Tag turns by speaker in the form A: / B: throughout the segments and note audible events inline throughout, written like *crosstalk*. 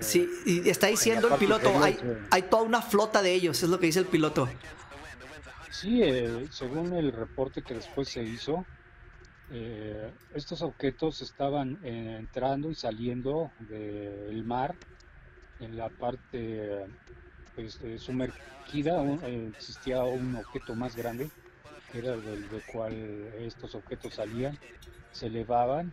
A: Sí, y está diciendo el piloto, hay,
B: eh,
A: hay toda una flota de ellos, es lo que dice el piloto.
B: Sí, eh, según el reporte que después se hizo, eh, estos objetos estaban eh, entrando y saliendo del mar en la parte pues, eh, sumergida. un- eh, existía un objeto más grande, que era del, del cual estos objetos salían, se elevaban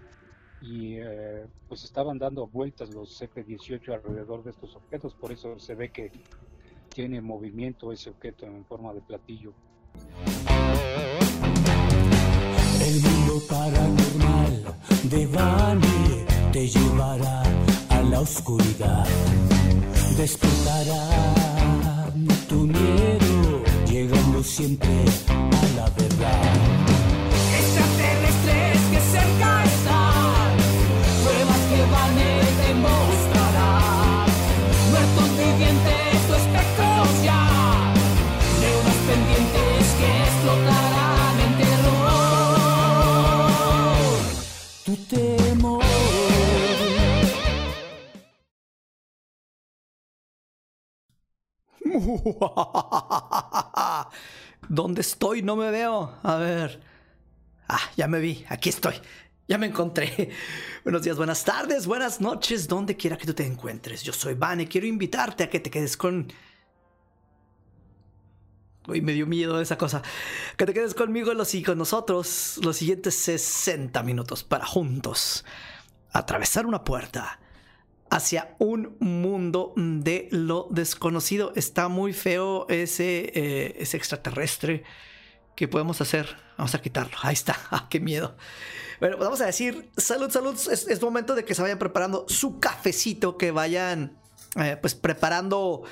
B: y eh, pues estaban dando vueltas los CP-18 alrededor de estos objetos, por eso se ve que tiene movimiento ese objeto en forma de platillo.
C: El mundo paranormal de Bani te llevará a la oscuridad. Despertará tu miedo, llegando siempre a la verdad. Temor. *laughs*
A: ¿Dónde estoy? No me veo. A ver. Ah, ya me vi. Aquí estoy. Ya me encontré. *laughs* Buenos días, buenas tardes, buenas noches, donde quiera que tú te encuentres. Yo soy Vane. Quiero invitarte a que te quedes con. Uy, me dio miedo esa cosa. Que te quedes conmigo y con nosotros los siguientes 60 minutos para juntos atravesar una puerta hacia un mundo de lo desconocido. Está muy feo ese, eh, ese extraterrestre. ¿Qué podemos hacer? Vamos a quitarlo. Ahí está. *laughs* Ah, qué miedo. Bueno, pues vamos a decir salud, salud. Es, es momento de que se vayan preparando su cafecito, que vayan eh, pues preparando.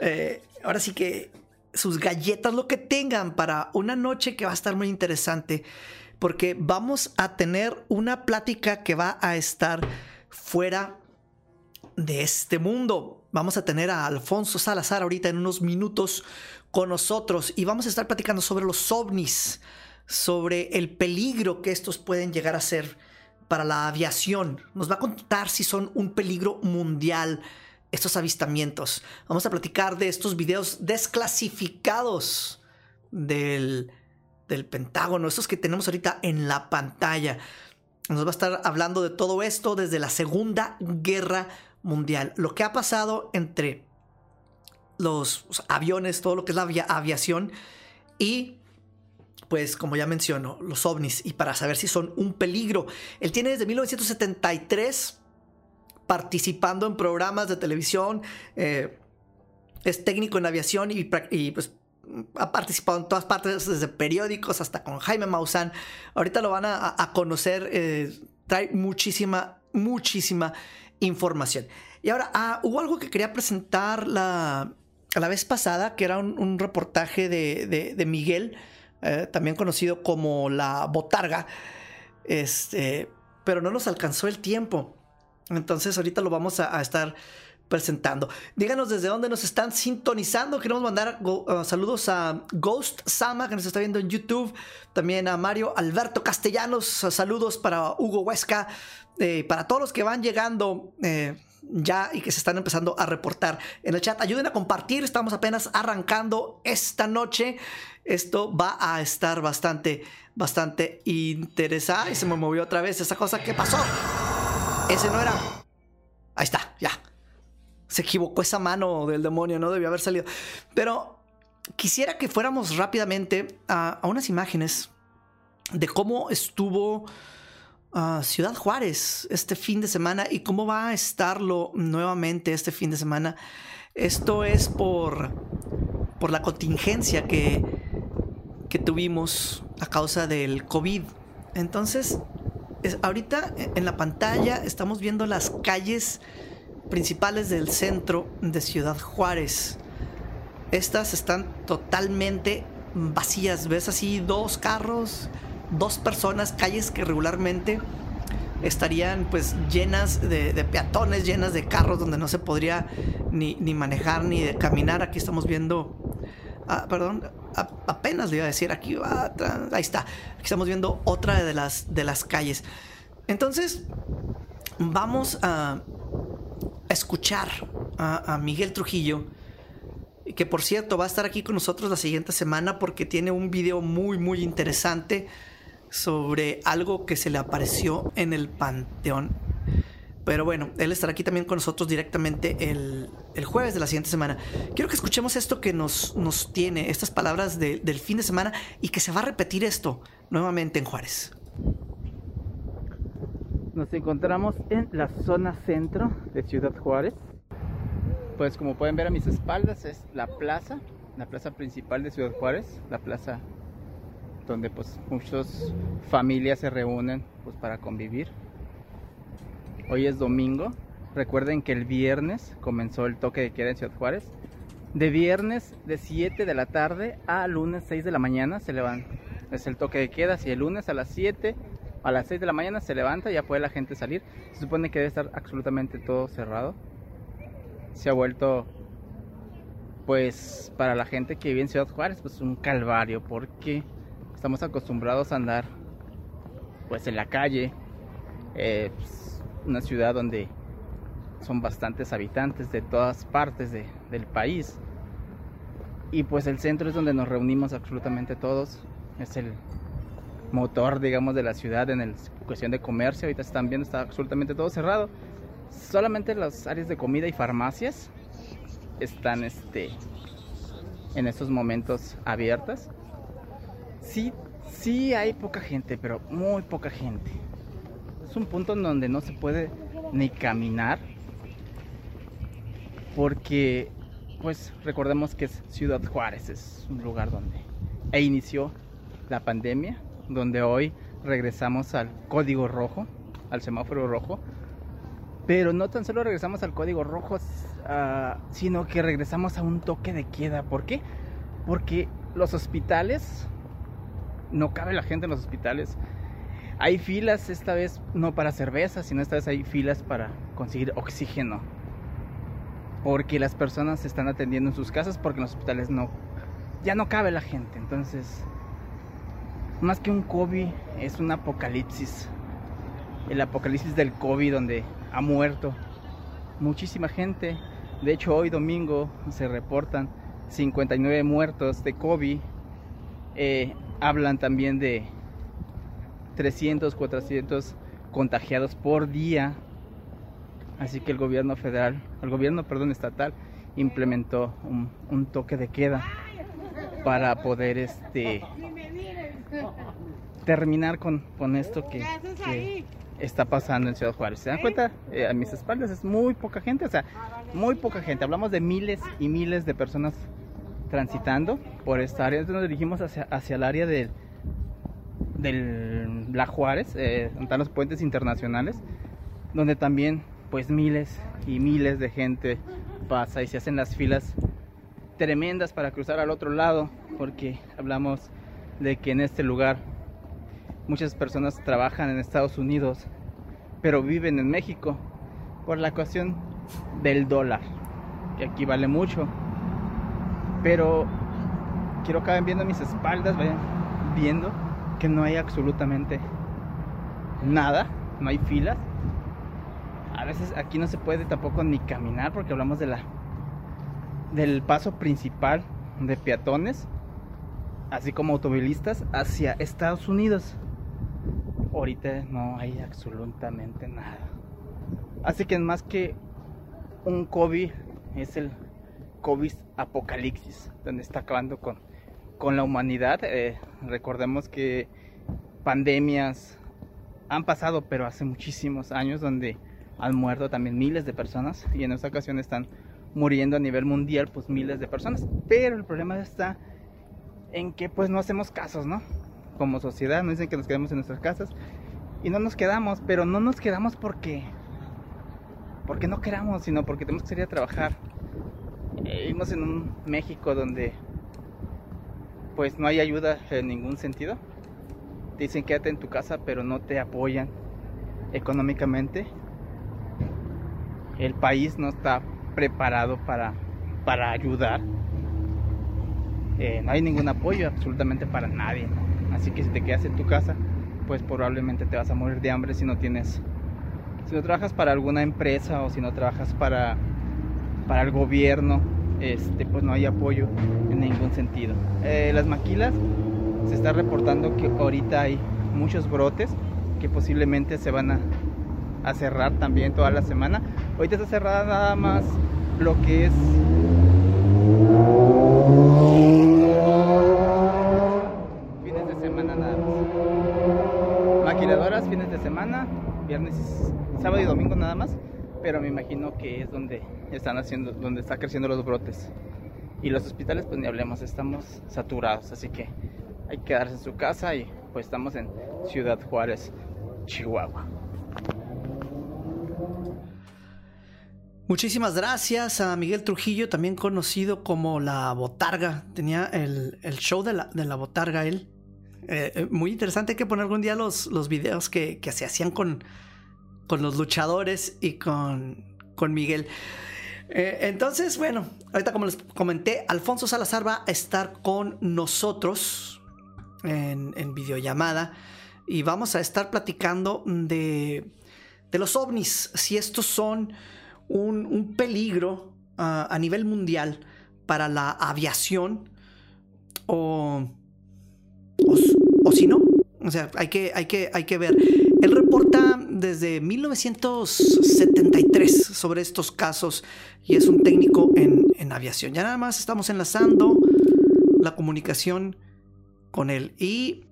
A: eh, ahora sí que sus galletas, lo que tengan para una noche que va a estar muy interesante. Porque vamos a tener una plática que va a estar fuera de este mundo. Vamos a tener a Alfonso Salazar ahorita en unos minutos con nosotros y vamos a estar platicando sobre los ovnis, sobre el peligro que estos pueden llegar a ser para la aviación. Nos va a contar si son un peligro mundial estos avistamientos. Vamos a platicar de estos videos desclasificados del, del Pentágono, estos que tenemos ahorita en la pantalla. Nos va a estar hablando de todo esto desde la Segunda Guerra Mundial. Lo que ha pasado entre los aviones, todo lo que es la avia- aviación y pues como ya menciono, los ovnis y para saber si son un peligro. Él tiene desde 1973 participando en programas de televisión, eh, es técnico en aviación y, pues ha participado en todas partes, desde periódicos hasta con Jaime Maussan. Ahorita lo van a, a conocer, eh, trae muchísima, muchísima información. Y ahora, ah, hubo algo que quería presentar la, la vez pasada, que era un, reportaje de, de- de Miguel, eh, también conocido como La Botarga, este, pero no nos alcanzó el tiempo. Entonces ahorita lo vamos a, estar presentando. Díganos desde dónde nos están sintonizando. Queremos mandar uh, saludos a Ghost Sama, que nos está viendo en YouTube. También a Mario Alberto Castellanos. Saludos para Hugo Huesca. eh, para todos los que van llegando eh, ya y que se están empezando a reportar en el chat. Ayuden a compartir. Estamos apenas arrancando esta noche. Esto va a estar bastante, bastante interesante. Se me movió otra vez esa cosa. ¿Qué pasó? Ese no era. Ahí está, ya. Se equivocó esa mano del demonio, no debió haber salido. Pero quisiera que fuéramos rápidamente a, unas imágenes de cómo estuvo ah, Ciudad Juárez este fin de semana y cómo va a estarlo nuevamente este fin de semana. Esto es por, por la contingencia que, que tuvimos a causa del COVID. Entonces, ahorita en la pantalla estamos viendo las calles principales del centro de Ciudad Juárez. Estas están totalmente vacías. Ves así dos carros, dos personas, calles que regularmente estarían pues llenas de, de peatones, llenas de carros donde no se podría ni, ni manejar ni de caminar. Aquí estamos viendo, ah, perdón, apenas le iba a decir, aquí va, ahí está. Aquí estamos viendo otra de las, de las calles. Entonces, vamos a escuchar a, a Miguel Trujillo, que por cierto va a estar aquí con nosotros la siguiente semana porque tiene un video muy, muy interesante sobre algo que se le apareció en el Panteón. Pero bueno, él estará aquí también con nosotros directamente el, el jueves de la siguiente semana. Quiero que escuchemos esto que nos, nos tiene, estas palabras de- del fin de semana y que se va a repetir esto nuevamente en Juárez.
D: Nos encontramos en la zona centro de Ciudad Juárez. Pues como pueden ver a mis espaldas es la plaza, la plaza principal de Ciudad Juárez, la plaza donde pues muchas familias se reúnen pues para convivir. Hoy es domingo. Recuerden que el viernes comenzó el toque de queda en Ciudad Juárez. De viernes de 7 de la tarde a lunes 6 de la mañana se levanta. Es el toque de queda. Si el lunes a las 7 a las 6 de la mañana se levanta, ya puede la gente salir. Se supone que debe estar absolutamente todo cerrado. Se ha vuelto, pues, para la gente que vive en Ciudad Juárez, pues un calvario, porque estamos acostumbrados a andar, pues, en la calle. Eh, pues, una ciudad donde son bastantes habitantes de todas partes de- del país. Y pues el centro es donde nos reunimos absolutamente todos. Es el motor, digamos, de la ciudad en el- cuestión de comercio. Ahorita están viendo, está absolutamente todo cerrado. Solamente las áreas de comida y farmacias están este, en estos momentos abiertas. Sí, sí hay poca gente, pero muy poca gente. Un punto en donde no se puede ni caminar. Porque, pues, recordemos que es Ciudad Juárez, es un lugar donde e inició la pandemia, donde hoy regresamos al código rojo, al semáforo rojo. Pero no tan solo regresamos al código rojo, ah, sino que regresamos a un toque de queda. ¿Por qué? Porque los hospitales, no cabe la gente en los hospitales. Hay filas esta vez no para cerveza, sino esta vez hay filas para conseguir oxígeno. Porque las personas se están atendiendo en sus casas porque en los hospitales no ya no cabe la gente. Entonces, más que un COVID, es un apocalipsis. El apocalipsis del COVID donde ha muerto muchísima gente. De hecho, hoy domingo se reportan 59 muertos de COVID. Eh, hablan también de 300, 400 contagiados por día. Así que el gobierno federal, el gobierno, perdón, estatal, implementó un, un toque de queda para poder este terminar con, con esto que, que está pasando en Ciudad Juárez. ¿Se dan cuenta? Eh, a mis espaldas es muy poca gente, o sea, muy poca gente. Hablamos de miles y miles de personas transitando por esta área. Entonces nos dirigimos hacia, hacia el área del del La Juárez, eh, están los puentes internacionales, donde también pues miles y miles de gente pasa y se hacen las filas tremendas para cruzar al otro lado, porque hablamos de que en este lugar muchas personas trabajan en Estados Unidos, pero viven en México por la cuestión del dólar, que aquí vale mucho. Pero quiero que vayan viendo mis espaldas, vayan viendo que no hay absolutamente nada, no hay filas. A veces aquí no se puede tampoco ni caminar porque hablamos de la del paso principal de peatones, así como automovilistas hacia Estados Unidos. Ahorita no hay absolutamente nada. Así que más que un COVID es el COVID apocalipsis, donde está acabando con, con la humanidad. Eh, recordemos que pandemias han pasado, pero hace muchísimos años, donde han muerto también miles de personas y en esta ocasión están muriendo a nivel mundial pues miles de personas. Pero el problema está en que pues no hacemos casos, ¿no? Como sociedad nos dicen que nos quedemos en nuestras casas y no nos quedamos, pero no nos quedamos porque porque no queramos, sino porque tenemos que salir a trabajar. Eh, vivimos en un México donde pues no hay ayuda en ningún sentido. Te dicen quédate en tu casa, pero no te apoyan económicamente. El país no está preparado para, para ayudar. Eh, no hay ningún apoyo absolutamente para nadie. Así que si te quedas en tu casa, pues probablemente te vas a morir de hambre si no tienes si no trabajas para alguna empresa o si no trabajas para, para el gobierno, este, pues no hay apoyo en ningún sentido. Eh, las maquilas se está reportando que ahorita hay muchos brotes que posiblemente se van a, a cerrar también toda la semana. Ahorita está cerrada nada más lo que es fines de semana nada más. Maquiladoras fines de semana, viernes, sábado y domingo nada más, pero me imagino que es donde están haciendo, donde está creciendo los brotes. Y los hospitales, pues ni hablemos, estamos saturados, así que hay que quedarse en su casa y pues estamos en Ciudad Juárez, Chihuahua.
A: Muchísimas gracias a Miguel Trujillo, también conocido como La Botarga. Tenía el, el show de la, de la Botarga él. Eh, eh, muy interesante, hay que poner algún día los, los videos que, que se hacían con, con los luchadores y con, con Miguel. Eh, entonces, bueno, ahorita como les comenté, Alfonso Salazar va a estar con nosotros en, en videollamada y vamos a estar platicando de, de los ovnis, si estos son un, un peligro uh, a nivel mundial para la aviación o, o, o, si no. O sea, hay que, hay, que, hay que ver. Él reporta desde 1973 sobre estos casos y es un técnico en, aviación. Ya nada más estamos enlazando la comunicación con él. Y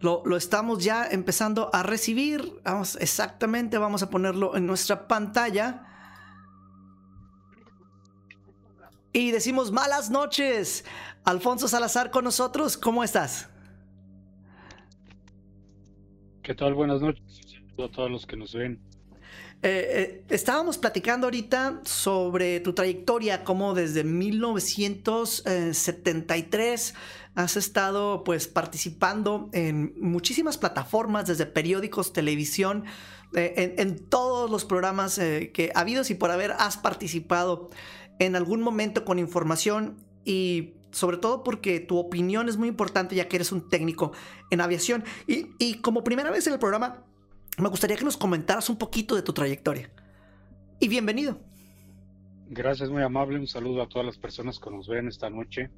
A: lo, lo, estamos ya empezando a recibir. Vamos, exactamente, vamos a ponerlo en nuestra pantalla. Y decimos malas noches. Alfonso Salazar con nosotros, ¿cómo estás?
B: ¿Qué tal? Buenas noches. A todos los que nos ven.
A: Eh, eh, estábamos platicando ahorita sobre tu trayectoria, como desde 1973 has estado pues participando en muchísimas plataformas, desde periódicos, televisión, eh, en, todos los programas que ha habido y por haber has participado en algún momento con información y sobre todo porque tu opinión es muy importante ya que eres un técnico en aviación. Y, y como primera vez en el programa, me gustaría que nos comentaras un poquito de tu trayectoria. Y bienvenido.
B: Gracias, muy amable. Un saludo a todas las personas que nos ven esta noche.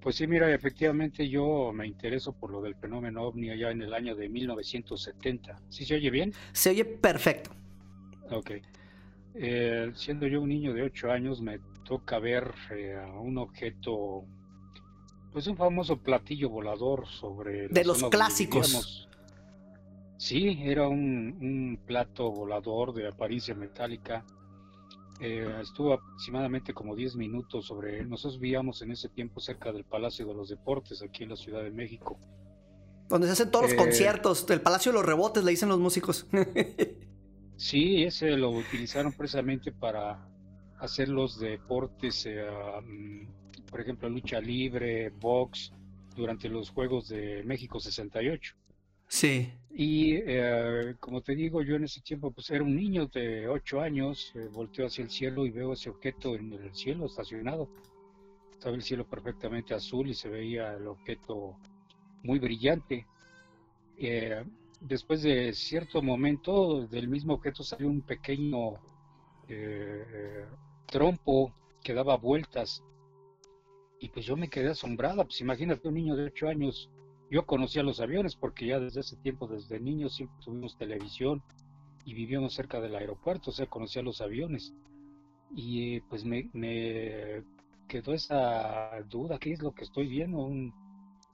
B: Pues sí, mira, efectivamente yo me intereso por lo del fenómeno ovni allá en el año de 1970. ¿Sí se oye bien?
A: Se oye perfecto.
B: Ok. Eh, siendo yo un niño de 8 años me toca ver eh, un objeto, pues un famoso platillo volador sobre...
A: De los clásicos.
B: Sí, era un, un, plato volador de apariencia metálica. Eh, estuvo aproximadamente como 10 minutos sobre él. Nosotros vivíamos en ese tiempo cerca del Palacio de los Deportes, aquí en la Ciudad de México.
A: Donde se hacen todos eh, los conciertos, del Palacio de los Rebotes, le dicen los músicos. *laughs*
B: sí, ese lo utilizaron precisamente para hacer los deportes, eh, um, por ejemplo, lucha libre, box, durante los Juegos de México 68.
A: Sí.
B: Y eh, como te digo, yo en ese tiempo pues era un niño de 8 años, eh, volteo hacia el cielo y veo ese objeto en el cielo estacionado. Estaba el cielo perfectamente azul y se veía el objeto muy brillante. Eh, después de cierto momento del mismo objeto salió un pequeño eh, trompo que daba vueltas. Y pues yo me quedé asombrada, pues imagínate un niño de 8 años yo conocía los aviones porque ya desde ese tiempo, desde niños, siempre tuvimos televisión y vivíamos cerca del aeropuerto, o sea, conocía los aviones. Y pues me, me quedó esa duda, ¿qué es lo que estoy viendo? Un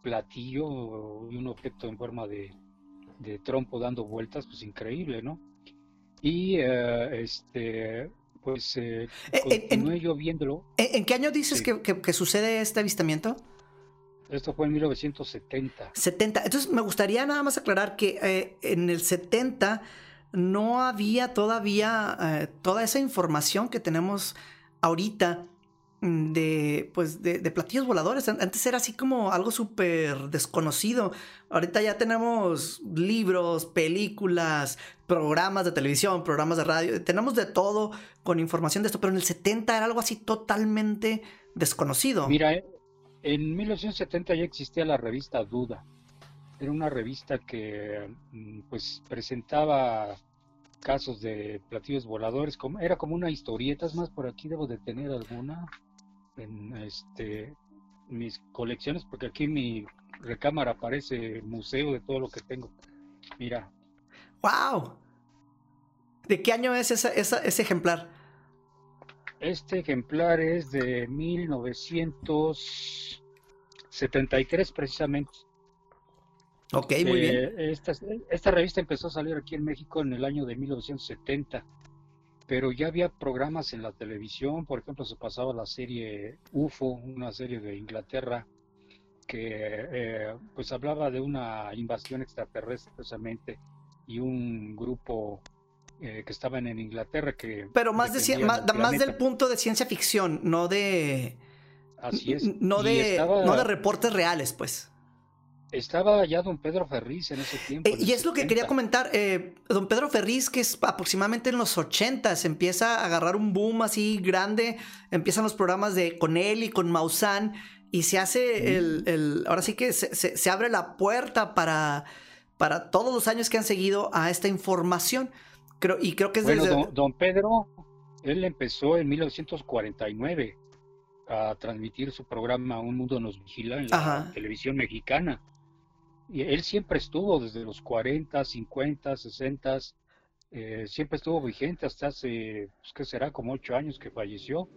B: platillo y un objeto en forma de, de trompo dando vueltas, pues increíble, ¿no? Y uh, este, pues eh, continué
A: en,
B: yo viéndolo.
A: ¿En qué año dices sí. que, que, que, sucede este avistamiento?
B: Esto fue en 1970.
A: 70. Entonces me gustaría nada más aclarar que eh, en el 70 no había todavía eh, toda esa información que tenemos ahorita de pues de, de, platillos voladores. Antes era así como algo súper desconocido. Ahorita ya tenemos libros, películas, programas de televisión, programas de radio. Tenemos de todo con información de esto, pero en el 70 era algo así totalmente desconocido.
B: Mira, eh, en 1970 ya existía la revista Duda. Era una revista que mm, pues presentaba casos de platillos voladores, era como una historieta, es más por aquí debo de tener alguna en este mis colecciones, porque aquí mi recámara aparece museo de todo lo que tengo. Mira.
A: ¡Wow! ¿De qué año es esa, ese ejemplar?
B: Este ejemplar es de 1973 precisamente.
A: Ok, muy bien.
B: Eh, esta, esta revista empezó a salir aquí en México en el año de 1970 pero ya había programas en la televisión, por ejemplo, se pasaba la serie UFO, una serie de Inglaterra, que eh, pues hablaba de una invasión extraterrestre precisamente y un grupo eh, que estaban en Inglaterra que...
A: Pero más, de, más, más, del punto de ciencia ficción, no de...
B: Así es.
A: No de, no de reportes reales, pues.
B: Estaba ya don Pedro Ferriz en ese tiempo.
A: Eh, y es lo que quería comentar. Eh, don Pedro Ferriz, que es aproximadamente en los 80 se empieza a agarrar un boom así grande. Empiezan los programas de con él y con Maussan. Y se hace el, Ahora sí que se, abre la puerta para, para todos los años que han seguido a esta información. Creo, y creo que es
B: bueno, don, don Pedro, él empezó en 1949 a transmitir su programa Un Mundo Nos Vigila en la televisión mexicana y él siempre estuvo desde los 40, 50, 60, siempre estuvo vigente hasta hace, pues que será como ocho años que falleció.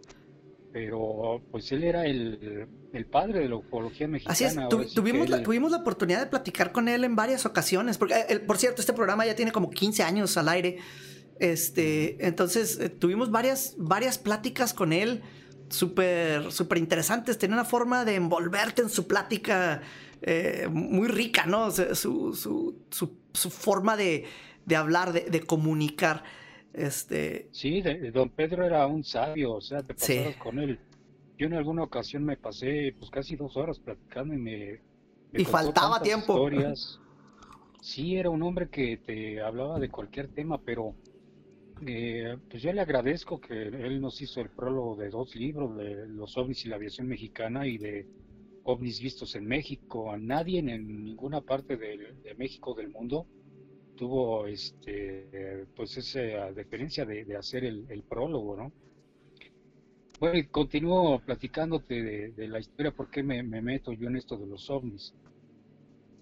B: Pero pues él era el, padre de la ufología mexicana.
A: Así es, tuvimos, la, tuvimos la oportunidad de platicar con él en varias ocasiones, porque eh, por cierto, este programa ya tiene como 15 años al aire. Este, entonces eh, tuvimos varias, varias pláticas con él súper súper interesantes. Tenía una forma de envolverte en su plática eh, muy rica, ¿no? su, forma de, hablar, de, comunicar. Este...
B: Sí, don Pedro era un sabio, o sea, te pasabas con él. Yo en alguna ocasión me pasé pues casi dos horas platicando y me...
A: y faltaba tiempo.
B: Historias. Sí, era un hombre que te hablaba de cualquier tema, pero eh, pues yo le agradezco que él nos hizo el prólogo de dos libros, de Los ovnis y la aviación mexicana y de ovnis vistos en México. A nadie en ninguna parte de, México del mundo tuvo este pues esa deferencia de, hacer el, prólogo, ¿no? Bueno, continúo platicándote de, la historia, por qué me, meto yo en esto de los ovnis.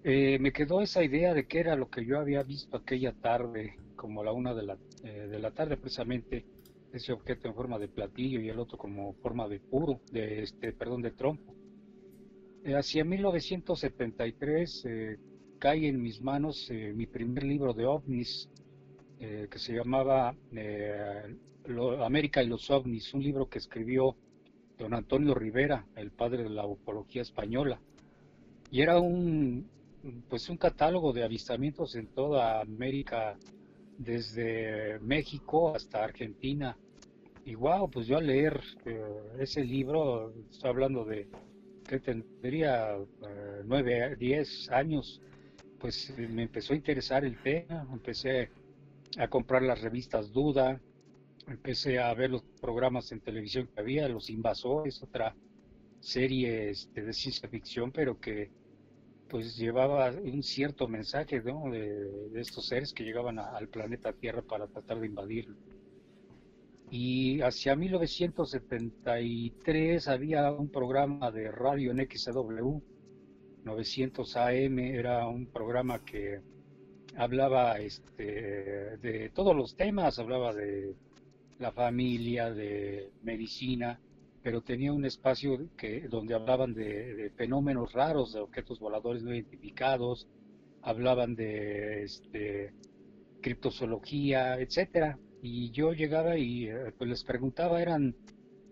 B: Eh, me quedó esa idea de qué era lo que yo había visto aquella tarde, como la una de la, eh, de la tarde precisamente, ese objeto en forma de platillo y el otro como forma de puro, de este, perdón, de trompo. Eh, hacia 1973 eh, cae en mis manos eh, mi primer libro de ovnis, que se llamaba América y los ovnis, un libro que escribió don Antonio Rivera, el padre de la ufología española. Y era un, pues un catálogo de avistamientos en toda América, desde México hasta Argentina. Y wow, pues yo al leer ese libro, estoy hablando de que tendría eh, nueve, diez años, pues me empezó a interesar el tema, empecé a comprar las revistas Duda, empecé a ver los programas en televisión que había, Los Invasores, otra serie este, de ciencia ficción, pero que pues llevaba un cierto mensaje de, estos seres que llegaban al planeta Tierra para tratar de invadirlo. Y hacia 1973 había un programa de radio en XW, 900 AM, era un programa que hablaba este, de todos los temas, hablaba de la familia, de medicina, pero tenía un espacio que, donde hablaban de, de fenómenos raros, de objetos voladores no identificados, hablaban de este, criptozoología, etcétera y yo llegaba y eh, pues les preguntaba, eran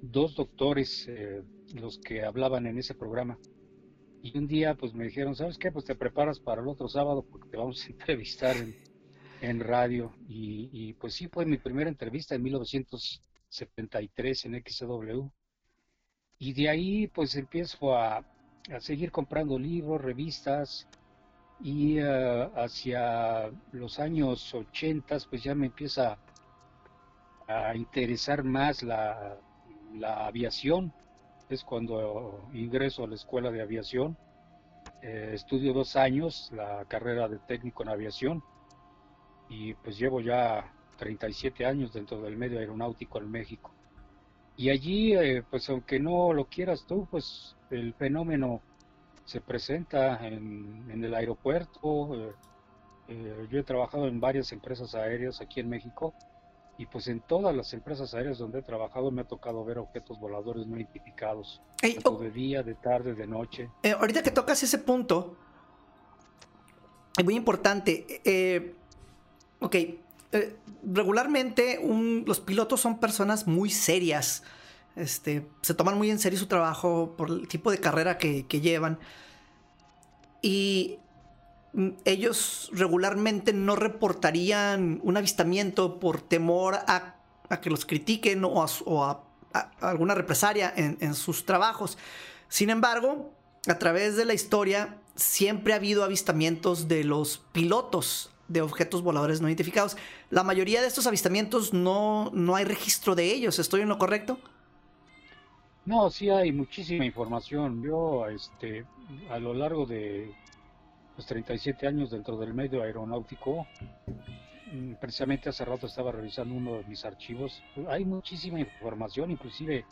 B: dos doctores eh, los que hablaban en ese programa. Y un día pues me dijeron, ¿sabes qué? Pues te preparas para el otro sábado porque te vamos a *laughs* entrevistar en, radio. Y, pues sí, fue mi primera entrevista en 1973 en XW. Y de ahí pues empiezo a, a seguir comprando libros, revistas, y eh, hacia los años 80 pues ya me empieza a interesar más la, aviación. Es cuando ingreso a la escuela de aviación eh, estudio dos años la carrera de técnico en aviación y pues llevo ya 37 años dentro del medio aeronáutico en México. Y allí, eh, pues aunque no lo quieras tú, pues el fenómeno se presenta en, el aeropuerto. Eh, eh, yo he trabajado en varias empresas aéreas aquí en México y pues en todas las empresas aéreas donde he trabajado me ha tocado ver objetos voladores no identificados, tanto oh. de día, de tarde, de noche.
A: ahorita que tocas ese punto, es muy importante. ok, eh, regularmente los pilotos son personas muy serias. Este, se toman muy en serio su trabajo por el tipo de carrera que, llevan. Y ellos regularmente no reportarían un avistamiento por temor a, que los critiquen o a, alguna represalia en, en, sus trabajos. Sin embargo, a través de la historia siempre ha habido avistamientos de los pilotos de objetos voladores no identificados. La mayoría de estos avistamientos no, no hay registro de ellos, ¿estoy en lo correcto?
B: No, sí hay muchísima información. Yo, este, a lo largo de los 37 años dentro del medio aeronáutico, mm, precisamente hace rato estaba revisando uno de mis archivos. Hay muchísima información, inclusive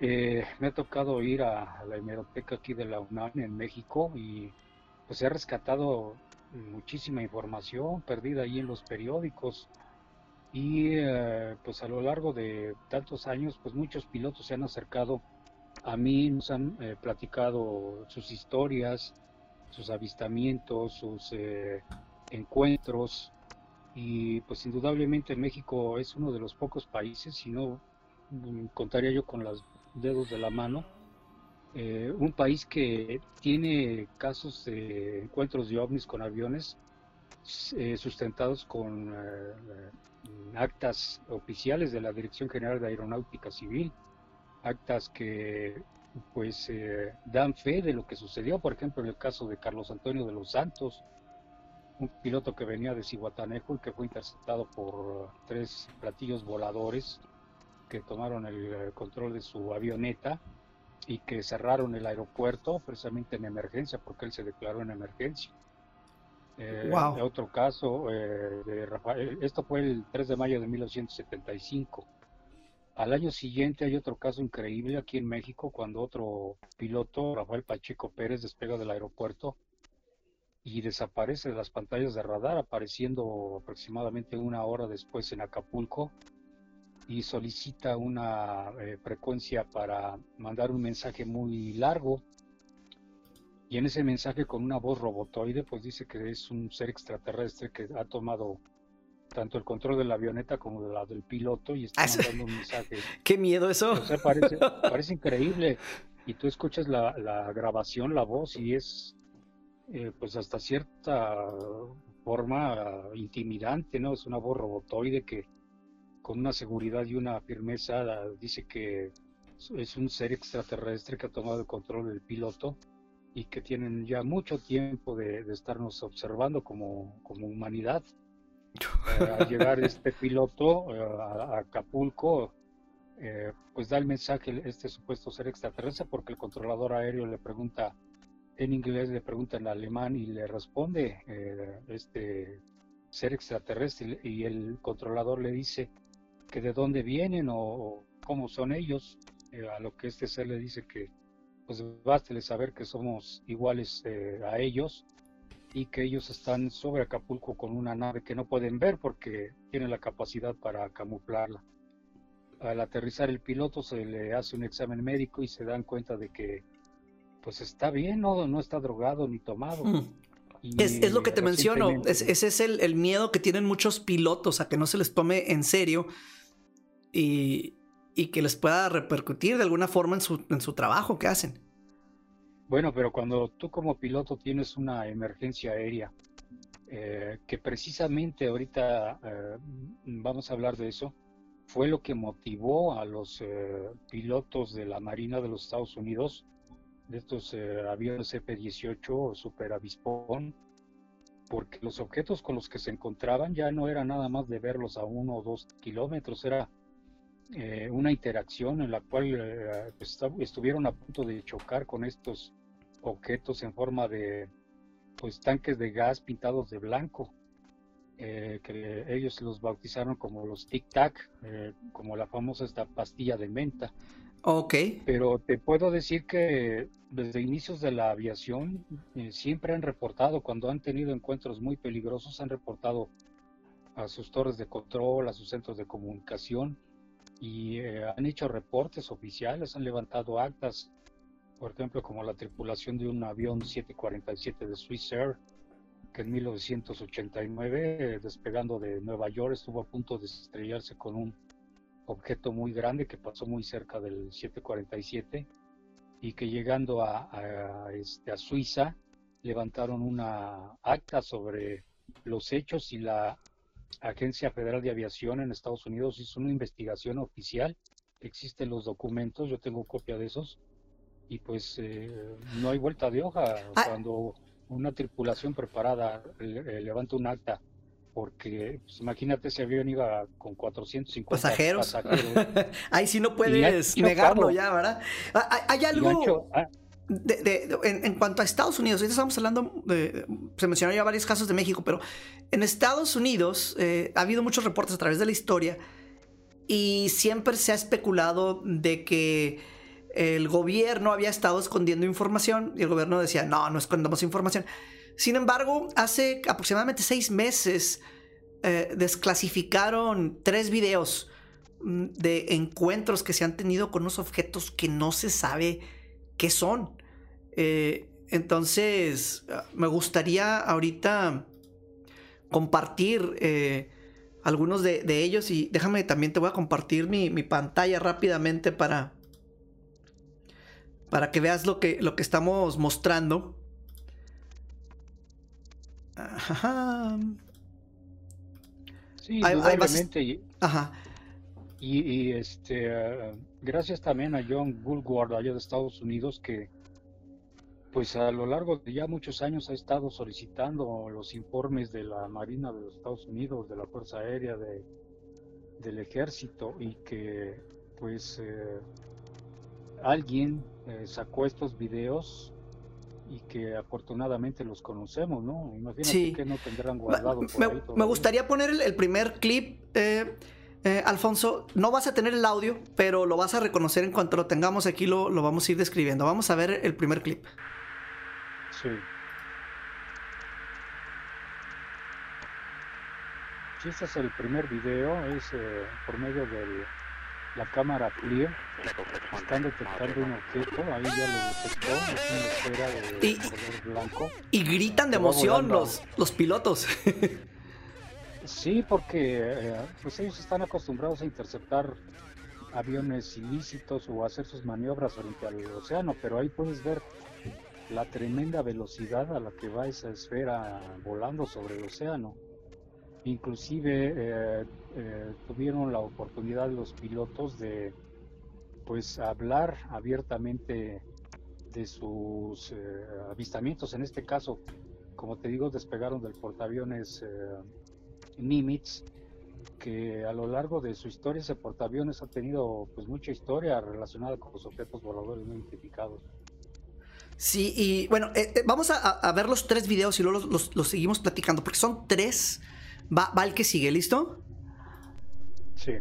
B: eh, me ha tocado ir a, a, la hemeroteca aquí de la UNAM en México y pues he rescatado muchísima información perdida ahí en los periódicos y eh, pues a lo largo de tantos años pues muchos pilotos se han acercado a mí, nos han eh, platicado sus historias, sus avistamientos, sus eh, encuentros. Y pues indudablemente México es uno de los pocos países, si no mm, contaría yo con los dedos de la mano, eh, un país que tiene casos de encuentros de ovnis con aviones eh, sustentados con actas oficiales de la Dirección General de Aeronáutica Civil, actas que pues dan fe de lo que sucedió, por ejemplo, en el caso de Carlos Antonio de los Santos, un piloto que venía de Cihuatanejo y que fue interceptado por tres platillos voladores que tomaron el control de su avioneta y que cerraron el aeropuerto precisamente en emergencia porque él se declaró en emergencia. Eh, Otro caso eh, de Rafael, esto fue el 3 de mayo de 1975. Al año siguiente hay otro caso increíble aquí en México cuando otro piloto, Rafael Pacheco Pérez, despega del aeropuerto y desaparece de las pantallas de radar, apareciendo aproximadamente una hora después en Acapulco y solicita una eh, frecuencia para mandar un mensaje muy largo. Y en ese mensaje con una voz robotoide, pues dice que es un ser extraterrestre que ha tomado tanto el control de la avioneta como de la del piloto y está ah, mandando un mensaje. *laughs*
A: Qué miedo eso.
B: parece, *laughs* parece increíble. Y tú escuchas la, la grabación, la voz, y es eh, pues hasta cierta forma intimidante, ¿no? Es una voz robotoide que, con una seguridad y una firmeza dice que es un ser extraterrestre que ha tomado el control del piloto y que tienen ya mucho tiempo de, estarnos observando como, como humanidad. *laughs* Eh, al llegar este piloto eh, a, Acapulco, eh, pues da el mensaje este supuesto ser extraterrestre porque el controlador aéreo le pregunta en inglés, le pregunta en alemán y le responde este ser extraterrestre. Y el controlador le dice que de dónde vienen o, cómo son ellos, eh, a lo que este ser le dice que pues bástele saber que somos iguales eh, a ellos y que ellos están sobre Acapulco con una nave que no pueden ver porque tienen la capacidad para camuflarla. Al aterrizar el piloto se le hace un examen médico y se dan cuenta de que pues está bien, no, no está drogado ni tomado.
A: Hmm. Es, lo que te menciono, ese es el, el, miedo que tienen muchos pilotos a que no se les tome en serio y, que les pueda repercutir de alguna forma en su, en su trabajo que hacen.
B: Bueno, pero cuando tú como piloto tienes una emergencia aérea, eh, que precisamente ahorita eh, vamos a hablar de eso, fue lo que motivó a los eh, pilotos de la Marina de los Estados Unidos, de estos aviones F-18 Super Avispón, porque los objetos con los que se encontraban ya no era nada más de verlos a uno o dos kilómetros, era eh, una interacción en la cual eh, estuvieron a punto de chocar con estos objetos en forma de pues tanques de gas pintados de blanco, eh, que ellos los bautizaron como los Tic Tac, eh, como la famosa esta pastilla de menta.
A: Ok.
B: Pero te puedo decir que desde inicios de la aviación eh, siempre han reportado, cuando han tenido encuentros muy peligrosos, han reportado a sus torres de control, a sus centros de comunicación y han hecho reportes oficiales, han levantado actas por ejemplo, como la tripulación de un avión 747 de Swiss Air, que en 1989, despegando de Nueva York, estuvo a punto de estrellarse con un objeto muy grande que pasó muy cerca del 747 y que llegando a, este, a Suiza levantaron una acta sobre los hechos y la Agencia Federal de Aviación en Estados Unidos hizo una investigación oficial. Existen los documentos, yo tengo copia de esos, y pues eh, no hay vuelta de hoja
A: Ah.
B: cuando una tripulación preparada levanta un acta porque pues, imagínate ese avión iba con 450
A: Pasajeros.
B: pasajeros *laughs*
A: Ahí sí no puedes negarlo ya, ¿verdad? Ah, Hay, hay algo
B: ah,
A: de- de- de- en, en cuanto a Estados Unidos, ahorita estamos hablando, de, se mencionaron ya varios casos de México, pero en Estados Unidos eh, ha habido muchos reportes a través de la historia y siempre se ha especulado de que el gobierno había estado escondiendo información y el gobierno decía, no, no escondemos información. Sin embargo, hace aproximadamente seis meses eh, desclasificaron tres videos mm, de encuentros que se han tenido con unos objetos que no se sabe qué son. Eh, entonces, me gustaría ahorita compartir eh, algunos de, ellos y déjame también te voy a compartir mi pantalla rápidamente para, para que veas lo que, lo que estamos mostrando. Ajá.
B: sí,
A: Hay-
B: indudablemente
A: Ajá.
B: y, y, este eh, gracias también a John Woolward allá de Estados Unidos que pues a lo largo de ya muchos años ha estado solicitando los informes de la Marina de los Estados Unidos, de la Fuerza Aérea, de, del Ejército y que pues eh, alguien eh, sacó estos videos y que afortunadamente los conocemos, ¿no? Imagínate
A: Sí.
B: que no tendrán guardado por
A: me-
B: ahí
A: me gustaría poner el, el primer clip, eh, eh, Alfonso. No vas a tener el audio, pero lo vas a reconocer en cuanto lo tengamos aquí, lo, lo vamos a ir describiendo. Vamos a ver el primer clip.
B: Sí. Este es el primer video, es eh, por medio de la cámara FLIR. Están detectando un objeto, ahí ya lo detectó, es una esfera de
A: Y-
B: color blanco.
A: Y gritan de emoción los, los pilotos. *laughs*
B: Sí, porque eh, pues ellos están acostumbrados a interceptar aviones ilícitos o hacer sus maniobras frente al océano, pero ahí puedes ver la tremenda velocidad a la que va esa esfera volando sobre el océano. Inclusive eh, eh, tuvieron la oportunidad los pilotos de pues hablar abiertamente de sus eh, avistamientos. En este caso, como te digo, despegaron del portaaviones Nimitz, que a lo largo de su historia ese portaaviones ha tenido pues mucha historia relacionada con los objetos voladores no identificados.
A: Sí, y bueno, vamos a, ver los tres videos y luego los- los seguimos platicando, porque son tres. Va, va el que sigue, ¿listo?
B: Sí,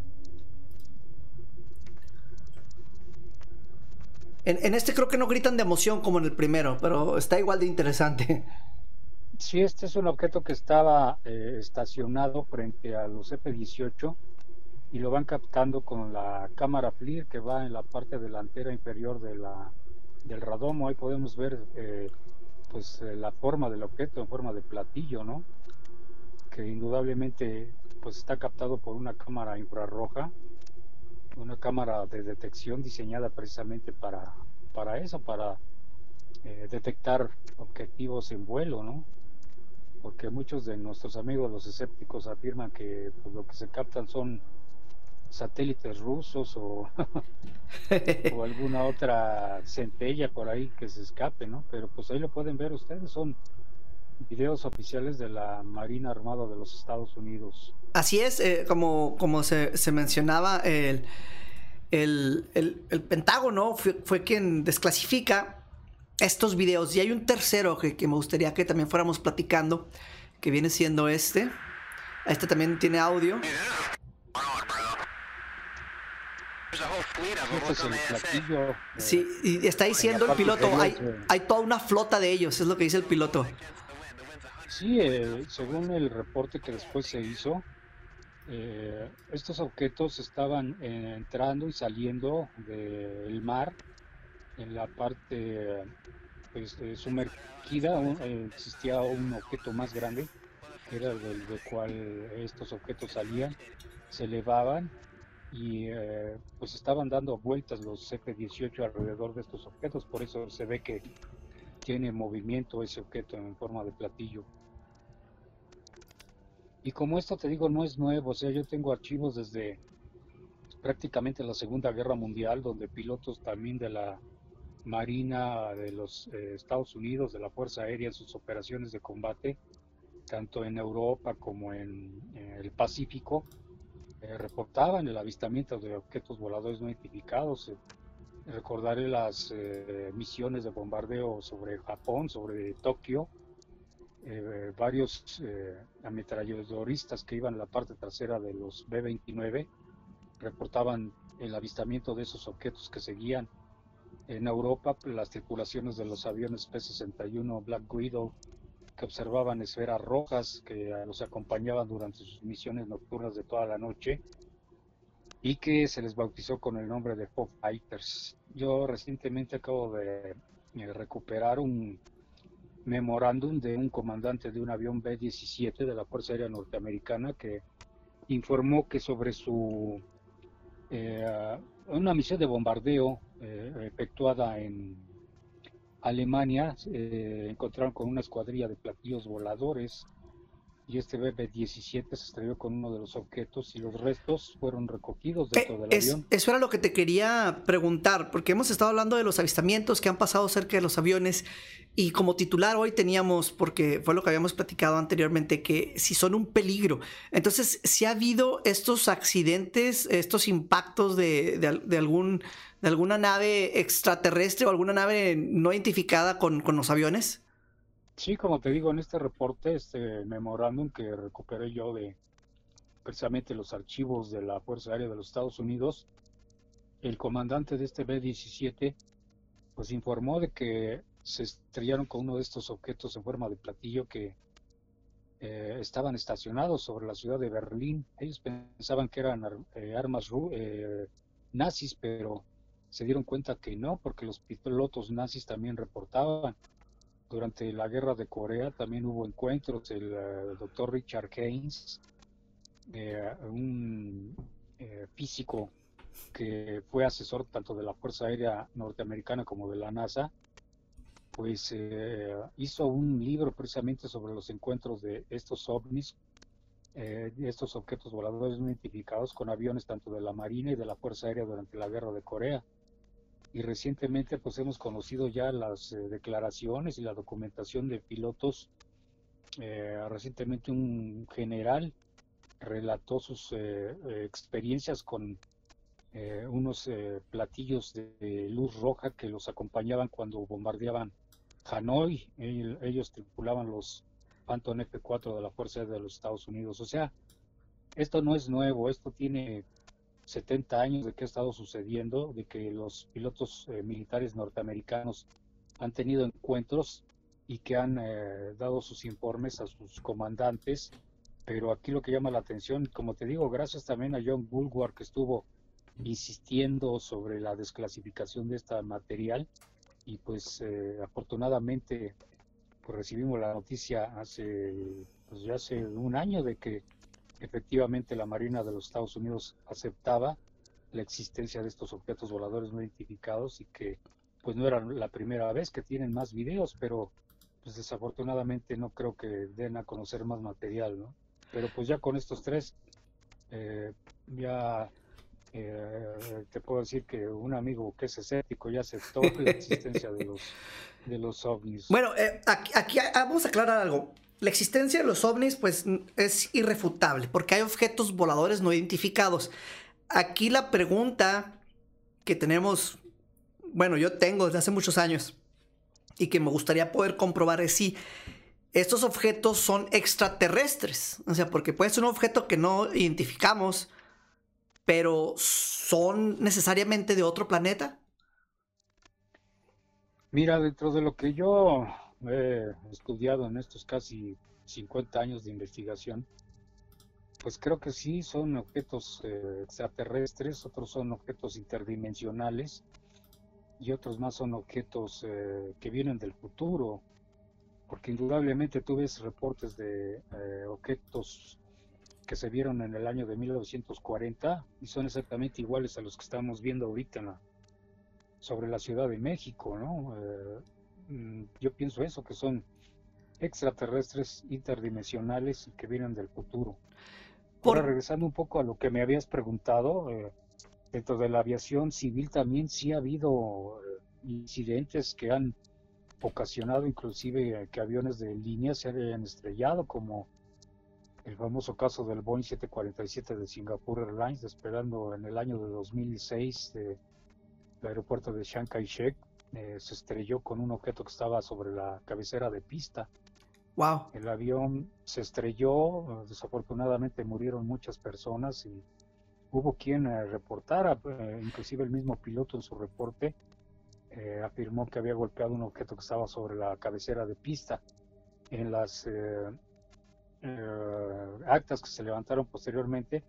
A: En, en este creo que no gritan de emoción como en el primero, pero está igual de interesante.
B: sí, este es un objeto que estaba eh, estacionado frente a los F-18 y lo van captando con la cámara FLIR que va en la parte delantera inferior de la, del radomo. Ahí podemos ver eh, pues eh, la forma del objeto en forma de platillo, ¿no? Que indudablemente pues está captado por una cámara infrarroja, una cámara de detección diseñada precisamente para, para eso, para eh, detectar objetivos en vuelo, ¿no? Porque muchos de nuestros amigos los escépticos afirman que pues, lo que se captan son satélites rusos o, *laughs* o *laughs* alguna otra centella por ahí que se escape, ¿no? Pero pues ahí lo pueden ver ustedes, son videos oficiales de la Marina Armada de los Estados Unidos.
A: Así es, eh, como, como se, se mencionaba, el, el- el- el Pentágono fue, fue quien desclasifica estos videos. Y hay un tercero que, que me gustaría que también fuéramos platicando, que viene siendo este. Este también tiene audio.
B: Este es el platillo. eh,
A: Sí, y está diciendo el piloto, hay, hay toda una flota de ellos, es lo que dice el piloto.
B: Sí, eh, según el reporte que después se hizo, eh, estos objetos estaban eh, entrando y saliendo del mar en la parte pues, sumergida. existía un objeto más grande, que era del, del cual estos objetos salían, se elevaban y eh, pues estaban dando vueltas los F-18 alrededor de estos objetos. Por eso se ve que tiene movimiento ese objeto en forma de platillo. Y como esto te digo, no es nuevo, o sea, yo tengo archivos desde prácticamente la Segunda Guerra Mundial, donde pilotos también de la Marina de los eh, Estados Unidos, de la Fuerza Aérea, en sus operaciones de combate, tanto en Europa como en, en el Pacífico, eh, reportaban el avistamiento de objetos voladores no identificados. Eh, recordaré las eh, misiones de bombardeo sobre Japón, sobre Tokio, eh, varios eh, ametralladoristas que iban en la parte trasera de los B-29 reportaban el avistamiento de esos objetos que seguían. En Europa, las tripulaciones de los aviones P-61 Black Widow que observaban esferas rojas que los acompañaban durante sus misiones nocturnas de toda la noche y que se les bautizó con el nombre de Fog Fighters. Yo recientemente acabo de eh, recuperar un memorándum de un comandante de un avión B-17 de la Fuerza Aérea Norteamericana que informó que sobre su eh, una misión de bombardeo eh, efectuada en Alemania eh, encontraron con una escuadrilla de platillos voladores y este BB-17 se estrelló con uno de los objetos y los restos fueron recogidos
A: Eh,
B: dentro del
A: es-
B: avión.
A: eso era lo que te quería preguntar, porque hemos estado hablando de los avistamientos que han pasado cerca de los aviones y como titular hoy teníamos, porque fue lo que habíamos platicado anteriormente, que si son un peligro. Entonces, si ha habido estos accidentes, estos impactos de, de de algún, de alguna nave extraterrestre o alguna nave no identificada con, con los aviones.
B: Sí, como te digo, en este reporte, este memorándum que recuperé yo de precisamente los archivos de la Fuerza Aérea de los Estados Unidos, el comandante de este B-17 pues informó de que se estrellaron con uno de estos objetos en forma de platillo que eh, estaban estacionados sobre la ciudad de Berlín. Ellos pensaban que eran eh, armas eh, nazis, pero se dieron cuenta que no, porque los pilotos nazis también reportaban. Durante la guerra de Corea también hubo encuentros. El eh, doctor Richard Haynes, eh, un eh, físico que fue asesor tanto de la Fuerza Aérea Norteamericana como de la NASA, pues eh, hizo un libro precisamente sobre los encuentros de estos ovnis, eh, estos objetos voladores no identificados con aviones tanto de la Marina y de la Fuerza Aérea durante la guerra de Corea y recientemente pues hemos conocido ya las eh, declaraciones y la documentación de pilotos. Eh, recientemente un general relató sus eh, experiencias con eh, unos platillos de, luz roja que los acompañaban cuando bombardeaban Hanoi. El- ellos tripulaban los Phantom F-4 de la Fuerza de los Estados Unidos. O sea, esto no es nuevo, esto tiene 70 años de que ha estado sucediendo, de que los pilotos eh, militares norteamericanos han tenido encuentros y que han eh, dado sus informes a sus comandantes, pero aquí lo que llama la atención, como te digo, gracias también a John Bulwark que estuvo insistiendo sobre la desclasificación de este material y pues eh, afortunadamente pues recibimos la noticia hace pues ya hace un año de que efectivamente la Marina de los Estados Unidos aceptaba la existencia de estos objetos voladores no identificados y que pues no era la primera vez que tienen más videos, pero pues desafortunadamente no creo que den a conocer más material, ¿no? Pero pues ya con estos tres, eh, ya eh, te puedo decir que un amigo que es escéptico ya aceptó la existencia de los, de los ovnis.
A: Bueno, eh, aquí, aquí vamos a aclarar algo. La existencia de los ovnis, pues, es irrefutable, porque hay objetos voladores no identificados. Aquí la pregunta que tenemos, bueno, yo tengo desde hace muchos años, y que me gustaría poder comprobar es si estos objetos son extraterrestres. O sea, porque puede ser un objeto que no identificamos, pero son necesariamente de otro planeta.
B: Mira, dentro de lo que yo he estudiado en estos casi 50 años de investigación, pues creo que sí son objetos eh, extraterrestres, otros son objetos interdimensionales y otros más son objetos eh, que vienen del futuro, porque indudablemente tú ves reportes de eh, objetos que se vieron en el año de 1940 y son exactamente iguales a los que estamos viendo ahorita sobre la Ciudad de México, ¿no? Mm, yo pienso eso, que son extraterrestres interdimensionales y que vienen del futuro. Ahora, regresando un poco a lo que me habías preguntado, eh, dentro de la aviación civil también sí ha habido eh, incidentes que han ocasionado inclusive eh, que aviones de línea se hayan estrellado, como el famoso caso del Boeing 747 de Singapore Airlines, despegando en el año de 2006 del aeropuerto de Chiang Kai-shek, se estrelló con un objeto que estaba sobre la cabecera de pista.
A: Wow.
B: El avión se estrelló, desafortunadamente murieron muchas personas y hubo quien eh, reportara, eh, inclusive el mismo piloto en su reporte eh, afirmó que había golpeado un objeto que estaba sobre la cabecera de pista. En las actas que se levantaron posteriormente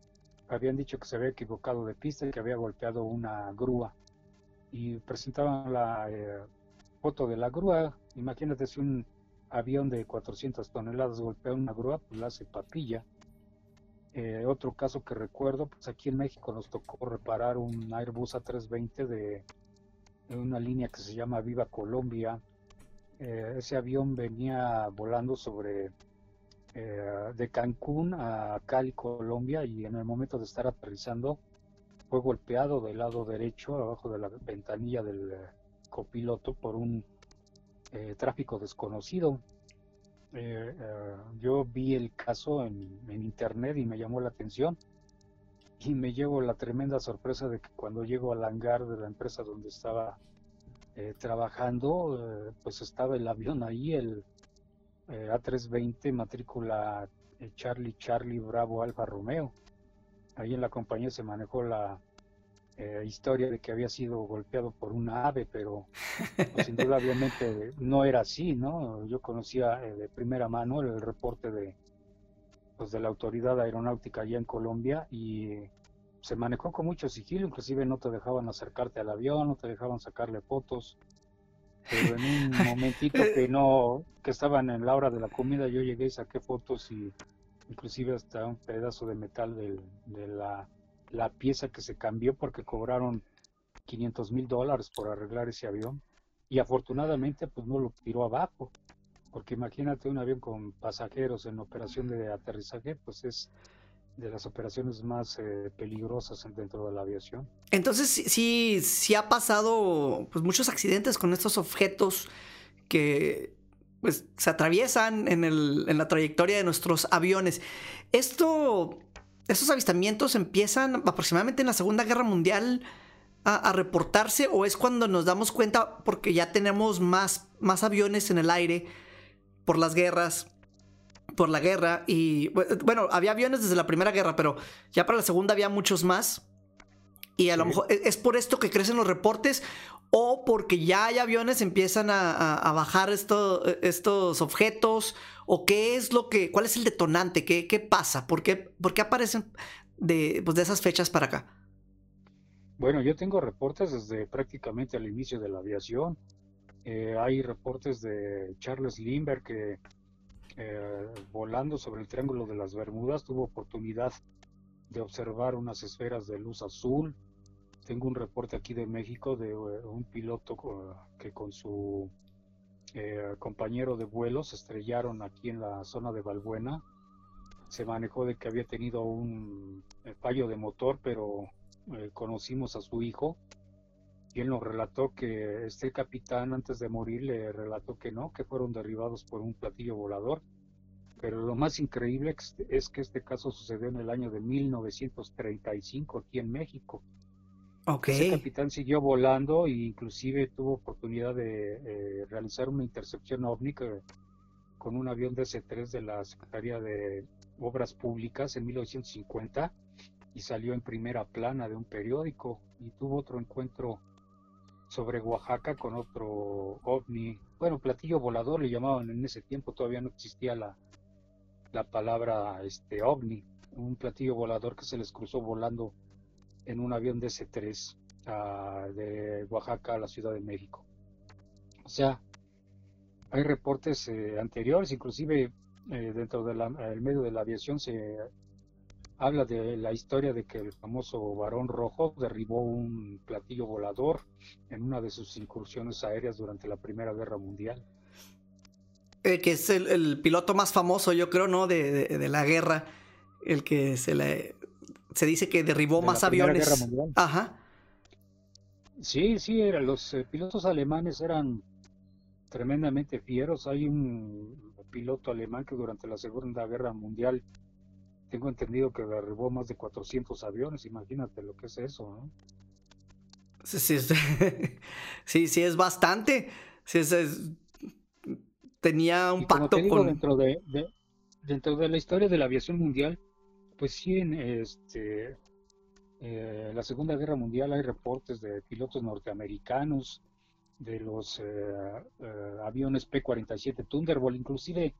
B: habían dicho que se había equivocado de pista y que había golpeado una grúa y presentaban la foto de la grúa. Imagínate si un avión de 400 toneladas golpea una grúa, pues la hace papilla. Eh, otro caso que recuerdo, pues aquí en México nos tocó reparar un Airbus A320 de, una línea que se llama Viva Colombia. Eh, ese avión venía volando sobre eh, de Cancún a Cali, Colombia, y en el momento de estar aterrizando fue golpeado del lado derecho, abajo de la ventanilla del copiloto, por un eh, tráfico desconocido. Eh, eh, yo vi el caso en, internet y me llamó la atención y me llevo la tremenda sorpresa de que cuando llego al hangar de la empresa donde estaba trabajando, pues estaba el avión ahí, el A320 matrícula Charlie Charlie Bravo Alfa Romeo. Ahí en la compañía se manejó la eh, historia de que había sido golpeado por una ave, pero pues, indudablemente no era así, ¿no? Yo conocía eh, de primera mano el reporte de, pues, de la autoridad aeronáutica allá en Colombia y se manejó con mucho sigilo, inclusive no te dejaban acercarte al avión, no te dejaban sacarle fotos, pero en un *laughs* momentito que no, que estaban en la hora de la comida, yo llegué y saqué fotos y inclusive hasta un pedazo de metal de la la pieza que se cambió porque cobraron 500 mil dólares por arreglar ese avión y afortunadamente pues no lo tiró abajo porque imagínate un avión con pasajeros en operación de aterrizaje pues es de las operaciones más eh, peligrosas dentro de la aviación.
A: Entonces sí, sí ha pasado pues muchos accidentes con estos objetos que pues se atraviesan en, el, en la trayectoria de nuestros aviones. Esto ¿Esos avistamientos empiezan aproximadamente en la Segunda Guerra Mundial a, reportarse o es cuando nos damos cuenta porque ya tenemos más, más aviones en el aire por las guerras, por la guerra y bueno, había aviones desde la Primera Guerra, pero ya para la Segunda había muchos más. Y a lo mejor es por esto que crecen los reportes o porque ya hay aviones empiezan a, bajar estos objetos o qué es lo que, cuál es el detonante, qué, pasa, ¿Por qué, aparecen de, pues de esas fechas para acá.
B: Bueno, yo tengo reportes desde prácticamente el inicio de la aviación. Eh, hay reportes de Charles Lindbergh que eh, volando sobre el Triángulo de las Bermudas tuvo oportunidad de observar unas esferas de luz azul tengo un reporte aquí de México de eh, un piloto que con su eh, compañero de vuelo se estrellaron aquí en la zona de Balbuena. Se manejó de que había tenido un eh, fallo de motor, pero conocimos a su hijo y él nos relató que este capitán antes de morir le relató que no, que fueron derribados por un platillo volador. Pero lo más increíble es que este caso sucedió en el año de 1935 aquí en México.
A: Ok.
B: Ese capitán siguió volando e inclusive tuvo oportunidad de eh, realizar una intercepción ovni con un avión DC-3 de la Secretaría de Obras Públicas en 1950 y salió en primera plana de un periódico y tuvo otro encuentro sobre Oaxaca con otro ovni, bueno, platillo volador le llamaban en ese tiempo, todavía no existía la, la palabra este ovni, un platillo volador que se les cruzó volando en un avión DC-3 ah, de Oaxaca a la Ciudad de México. O sea, hay reportes eh, anteriores, inclusive eh, dentro del medio de la aviación se habla de la historia de que el famoso varón rojo derribó un platillo volador en una de sus incursiones aéreas durante la Primera Guerra Mundial.
A: Eh, que es el, piloto más famoso, yo creo, ¿no? De, de- de la guerra. El que se le. Se dice que derribó
B: De
A: más aviones. Ajá.
B: Sí, sí, era- los eh, pilotos alemanes eran tremendamente fieros. Hay un piloto alemán que durante la Segunda Guerra Mundial, tengo entendido que derribó más de 400 aviones. Imagínate lo que es eso, ¿no?
A: Sí, sí, es- *laughs* sí, sí, es bastante. Sí, es- es- tenía un
B: Y como
A: pacto
B: te digo,
A: con.
B: dentro de, de- dentro de la historia de la aviación mundial, pues sí, en este, eh, la Segunda Guerra Mundial hay reportes de pilotos norteamericanos, de los eh, eh, aviones P-47 Thunderbolt, inclusive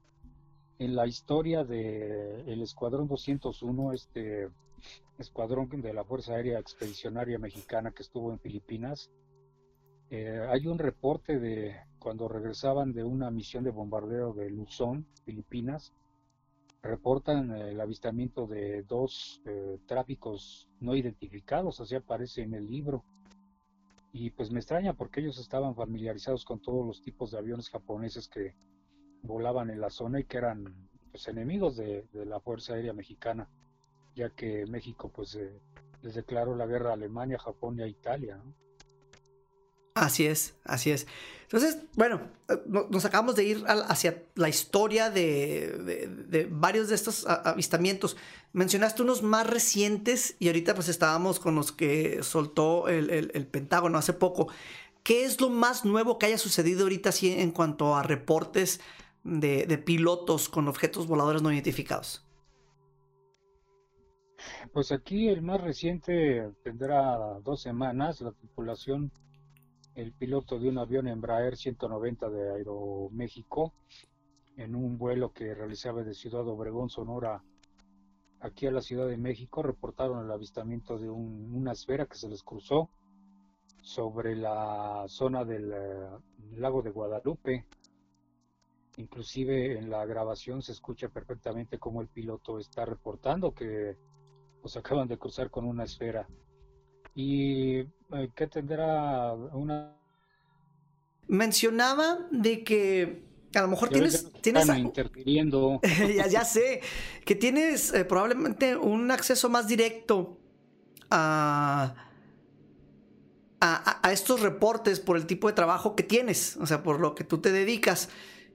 B: en la historia del Escuadrón 201, este escuadrón de la Fuerza Aérea Expedicionaria Mexicana que estuvo en Filipinas, eh, hay un reporte de cuando regresaban de una misión de bombardeo de Luzón, Filipinas, reportan el avistamiento de dos eh, tráficos no identificados, así aparece en el libro. Y pues me extraña porque ellos estaban familiarizados con todos los tipos de aviones japoneses que volaban en la zona y que eran pues, enemigos de, de la Fuerza Aérea Mexicana, ya que México pues eh, les declaró la guerra a Alemania, Japón y a Italia. ¿no?
A: Así es, así es. Entonces, bueno, eh, no- nos acabamos de ir hacia la historia de, varios de estos avistamientos. Mencionaste unos más recientes y ahorita pues estábamos con los que soltó el, Pentágono hace poco. ¿Qué es lo más nuevo que haya sucedido ahorita en cuanto a reportes de pilotos con objetos voladores no identificados?
B: Pues aquí el más reciente tendrá dos semanas. La tripulación, el piloto de un avión Embraer 190 de Aeroméxico, en un vuelo que realizaba de Ciudad Obregón, Sonora, aquí a la Ciudad de México, reportaron el avistamiento de un- una esfera que se les cruzó sobre la zona del eh, lago de Guadalupe. Inclusive en la grabación se escucha perfectamente cómo el piloto está reportando que pues acaban de cruzar con una esfera. Y eh, que tendrá una
A: Mencionaba de que a lo mejor
B: ya
A: tienes,
B: nos
A: tienes a-
B: interfiriendo. *laughs*
A: ya, ya sé. Que tienes eh, probablemente un acceso más directo a, a, a- a estos reportes por el tipo de trabajo que tienes, o sea, por lo que tú te dedicas.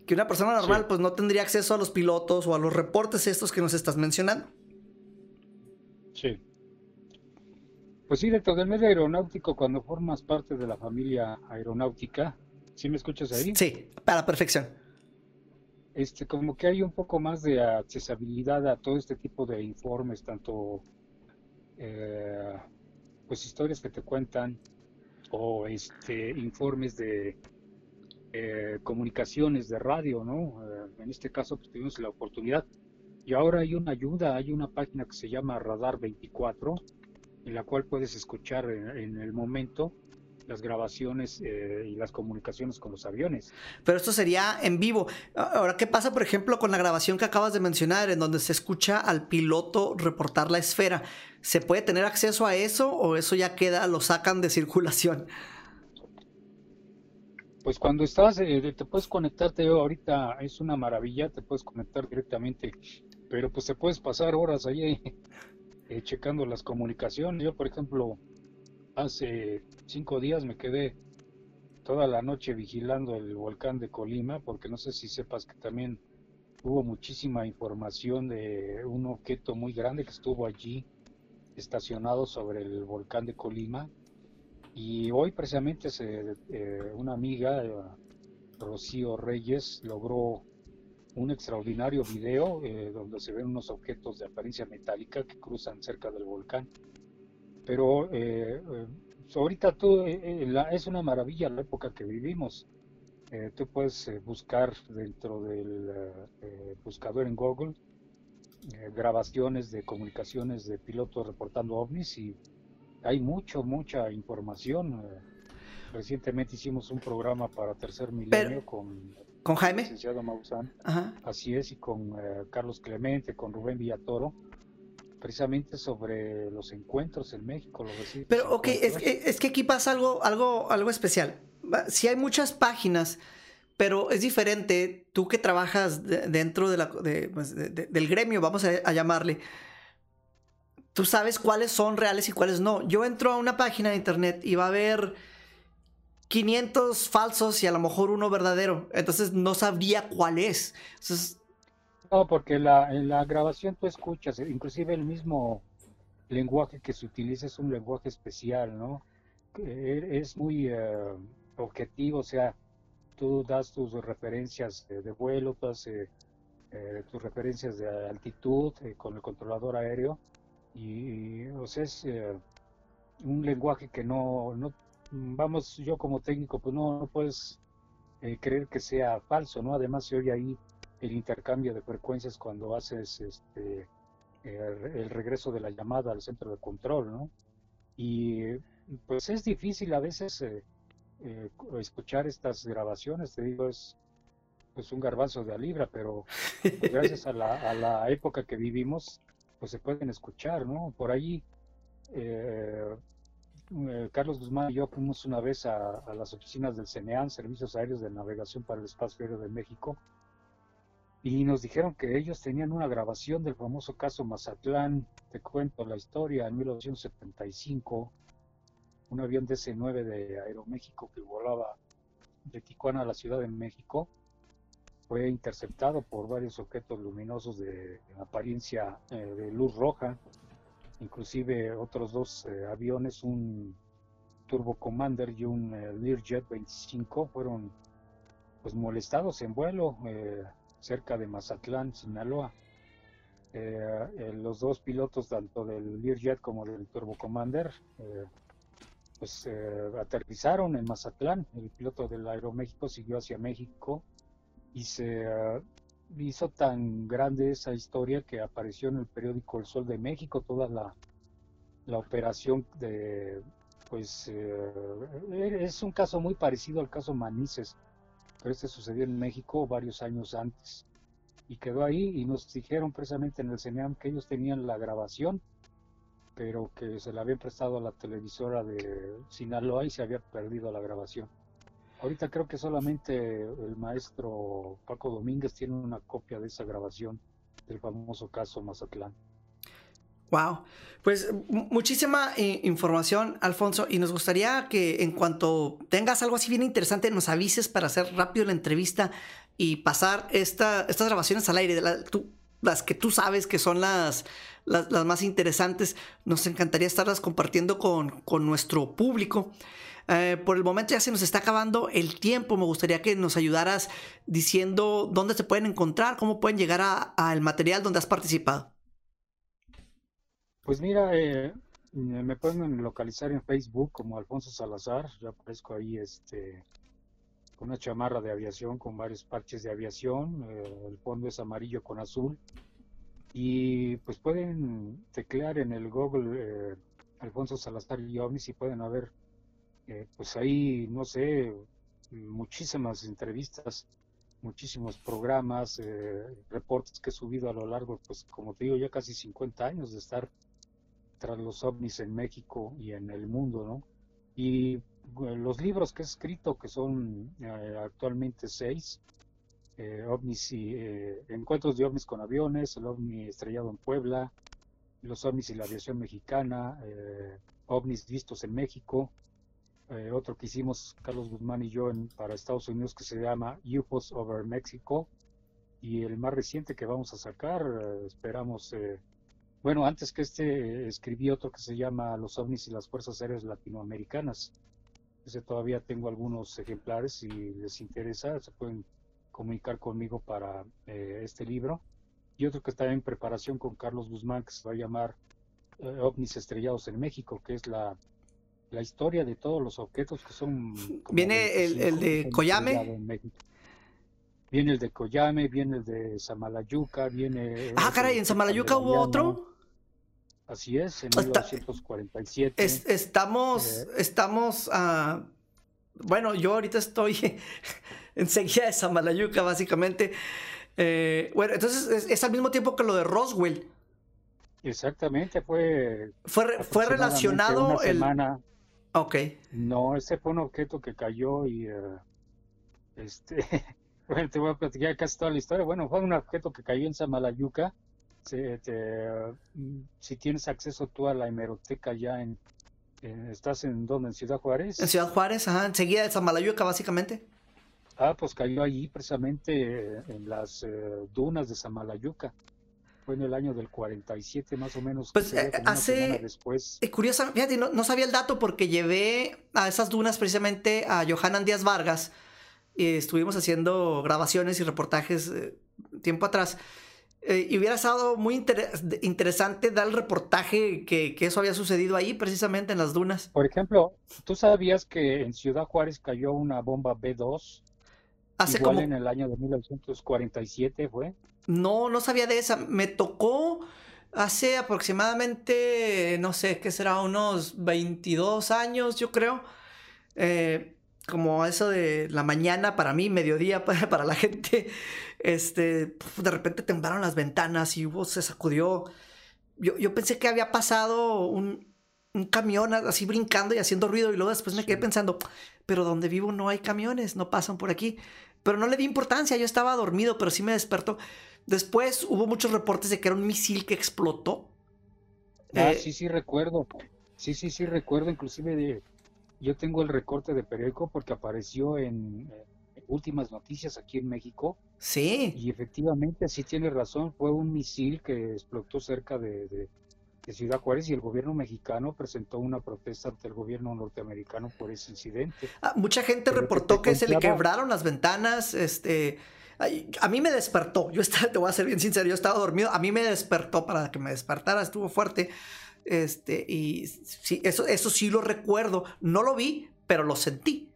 A: Que una persona normal
B: Sí.
A: pues no tendría acceso a los pilotos o a los reportes estos que nos estás mencionando.
B: Sí. Pues sí, dentro del medio aeronáutico, cuando formas parte de la familia aeronáutica, ¿sí me escuchas ahí?
A: Sí, para la perfección.
B: Este, como que hay un poco más de accesibilidad a todo este tipo de informes, tanto eh, pues historias que te cuentan o este informes de eh, comunicaciones de radio, ¿no? Eh, en este caso pues, tuvimos la oportunidad y ahora hay una ayuda, hay una página que se llama Radar 24 en la cual puedes escuchar en, en el momento las grabaciones eh, y las comunicaciones con los aviones.
A: Pero esto sería en vivo. Ahora, ¿qué pasa, por ejemplo, con la grabación que acabas de mencionar, en donde se escucha al piloto reportar la esfera? ¿Se puede tener acceso a eso o eso ya queda, lo sacan de circulación?
B: Pues cuando estás, eh, te puedes conectarte ahorita, es una maravilla, te puedes conectar directamente, pero pues te puedes pasar horas ahí eh, checando las comunicaciones. Yo, por ejemplo, hace cinco días me quedé toda la noche vigilando el volcán de Colima, porque no sé si sepas que también hubo muchísima información de un objeto muy grande que estuvo allí estacionado sobre el volcán de Colima Y hoy precisamente se, eh, una amiga, eh, Rocío Reyes, logró un extraordinario video eh, donde se ven unos objetos de apariencia metálica que cruzan cerca del volcán. Pero ahorita tú, es una maravilla la época que vivimos. tú puedes buscar dentro del buscador en Google grabaciones de comunicaciones de pilotos reportando ovnis y hay mucho, mucha información. Eh, recientemente hicimos un programa para Tercer Milenio con,
A: con Jaime.
B: Licenciado Maussan. Así es, y con eh, Carlos Clemente, con Rubén Villatoro, precisamente sobre los encuentros en México. Los
A: Pero, ok, es que, es que aquí pasa algo, algo, algo especial. Si hay muchas páginas, pero es diferente, tú que trabajas dentro de la, pues, del gremio, vamos a llamarle tú sabes cuáles son reales y cuáles no. Yo entro a una página de internet y va a haber 500 falsos y a lo mejor uno verdadero. Entonces no sabría cuál es.
B: No, porque la, en la grabación tú escuchas, inclusive el mismo lenguaje que se utiliza es un lenguaje especial, ¿no? E, es muy eh, objetivo, o sea, tú das tus referencias de, vuelo, todas, eh, eh, tus referencias de altitud con el controlador aéreo y, o sea, es eh, un lenguaje que no, vamos, yo como técnico, pues no, no puedes eh, creer que sea falso, ¿no? Además se oye ahí el intercambio de frecuencias cuando haces este, el, regreso de la llamada al centro de control, ¿no? Y pues es difícil a veces eh, escuchar estas grabaciones, te digo, es pues un garbanzo de a libra, pero pues, gracias a la, a la época que vivimos, pues se pueden escuchar, ¿no? Por ahí, eh, eh, Carlos Guzmán y yo fuimos una vez a, las oficinas del CENEAN, Servicios Aéreos de Navegación para el Espacio Aéreo de México, y nos dijeron que ellos tenían una grabación del famoso caso Mazatlán, te cuento la historia, en 1975, un avión DC-9 de Aeroméxico que volaba de Tijuana a la Ciudad de México, fue interceptado por varios objetos luminosos de, apariencia eh, de luz roja, inclusive otros dos eh, aviones, un Turbo Commander y un eh, Learjet 25 fueron pues molestados en vuelo cerca de Mazatlán, Sinaloa. los dos pilotos, tanto del Learjet como del Turbo Commander, pues aterrizaron en Mazatlán. El piloto del Aeroméxico siguió hacia México y se hizo tan grande esa historia que apareció en el periódico El Sol de México toda la, la operación de pues eh, es un caso muy parecido al caso Manises pero este sucedió en México varios años antes. Y quedó ahí y nos dijeron precisamente en el CENEAM que ellos tenían la grabación pero que se la habían prestado a la televisora de Sinaloa y se había perdido la grabación Ahorita creo que solamente el maestro Paco Domínguez tiene una copia de esa grabación del famoso caso Mazatlán.
A: Wow, pues muchísima eh, información, Alfonso, y nos gustaría que en cuanto tengas algo así bien interesante, nos avises para hacer rápido la entrevista y pasar esta, estas grabaciones al aire, las que tú sabes que son las, las, más interesantes. Nos encantaría estarlas compartiendo con, con nuestro público. Eh, por el momento ya se nos está acabando el tiempo. Me gustaría que nos ayudaras diciendo dónde se pueden encontrar, cómo pueden llegar al material donde has participado.
B: Pues mira, eh, me pueden localizar en Facebook como Alfonso Salazar. Ya aparezco ahí este, con una chamarra de aviación con varios parches de aviación. Eh, el fondo es amarillo con azul. Y pues pueden teclear en el Google Alfonso Salazar y OVNIS y pueden haber eh, pues ahí, no sé, muchísimas entrevistas, muchísimos programas, eh, reportes que he subido a lo largo, pues como te digo, ya casi 50 años de estar tras los ovnis en México y en el mundo, ¿no? Y eh, los libros que he escrito, que son actualmente seis, ovnis y encuentros de ovnis con aviones, el ovni estrellado en Puebla, los ovnis y la aviación mexicana, ovnis vistos en México, eh, otro que hicimos Carlos Guzmán y yo para Estados Unidos que se llama UFOs Over Mexico y el más reciente que vamos a sacar, eh, esperamos eh, bueno, antes que este escribí otro que se llama Los ovnis y las fuerzas aéreas latinoamericanas. Ese todavía tengo algunos ejemplares, si les interesa, se pueden comunicar conmigo para eh, este libro. Y otro que está en preparación con Carlos Guzmán, que se va a llamar eh, OVNIs estrellados en México, que es la, la historia de todos los objetos que son...
A: ¿Viene el,
B: 25
A: el de
B: México. Viene el de Coyame, viene el de Samalayuca, viene...
A: Ah, caray, ¿en Samalayuca hubo otro?
B: Así es, en
A: Está-
B: 1947.
A: Es- estamos,
B: Eh.
A: estamos, ah, bueno, yo ahorita estoy *laughs* enseguida de Samalayuca, básicamente. Eh, bueno, entonces es, es al mismo tiempo que lo de Roswell.
B: Exactamente, fue...
A: Fue, fue relacionado
B: una
A: el...
B: semana.
A: Ok.
B: No, ese fue un objeto que cayó y... eh, este... *laughs* Bueno, te voy a platicar casi toda la historia. Bueno, fue un objeto que cayó en Samalayuca. Te, mm, si tienes acceso tú a la hemeroteca ya en... en- ¿Estás en dónde? ¿En Ciudad Juárez?
A: En Ciudad Juárez, ajá, enseguida de Samalayuca, básicamente.
B: Ah, pues cayó allí precisamente eh, en las eh, dunas de Samalayuca. Fue en el año del 47 más o menos.
A: Pues, eh, hace-
B: después.
A: Eh, curiosa, fíjate, no, no sabía el dato porque llevé a esas dunas precisamente a Johanan Díaz Vargas. Y estuvimos haciendo grabaciones y reportajes eh, tiempo atrás. Eh, y hubiera estado muy inter- interesante dar el reportaje que, que eso había sucedido ahí, precisamente en las dunas.
B: Por ejemplo, ¿tú sabías que en Ciudad Juárez cayó una bomba B2?
A: Hace
B: Igual
A: como.
B: en el año de 1947 fue.
A: No, no sabía de esa. Me tocó hace aproximadamente, no sé, ¿qué será? Unos 22 años, yo creo. Eh, como eso de la mañana para mí, mediodía *laughs* para, para la gente. Este, de repente temblaron las ventanas y hubo, se sacudió. Yo, yo pensé que había pasado un, un camión así brincando y haciendo ruido y luego después me quedé pensando, pero donde vivo no hay camiones, no pasan por aquí. Pero no le di importancia, yo estaba dormido, pero sí me despertó. Después hubo muchos reportes de que era un misil que explotó.
B: Ah,
A: Eh,
B: sí, sí recuerdo. Sí, sí, sí recuerdo. Inclusive de, yo tengo el recorte de periódico porque apareció en últimas noticias aquí en México.
A: Sí,
B: Y efectivamente, sí tiene razón, fue un misil que explotó cerca de, de- de Ciudad Juárez y el gobierno mexicano presentó una protesta ante el gobierno norteamericano por ese incidente.
A: Ah, mucha gente
B: Pero
A: reportó que se le quebraron las ventanas. Este, a mí me despertó. Yo estaba, te voy a ser bien sincero, yo estaba dormido. A mí me despertó para que me despertara, estuvo fuerte. Este, y sí, eso, eso sí lo recuerdo. No lo vi, pero lo sentí.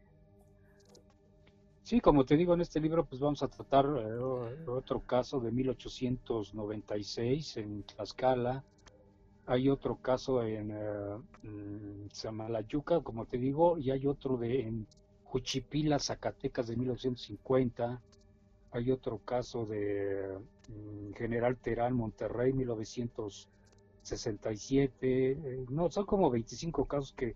B: Sí, como te digo, en este libro pues vamos a tratar eh, otro caso de 1896 en Tlaxcala. Hay otro caso en eh, mm, Samalayuca, como te digo, y hay otro de en Juchipila, Zacatecas de 1950. Hay otro caso de mm, General Terán, Monterrey, 1967. Eh, no, son como 25 casos que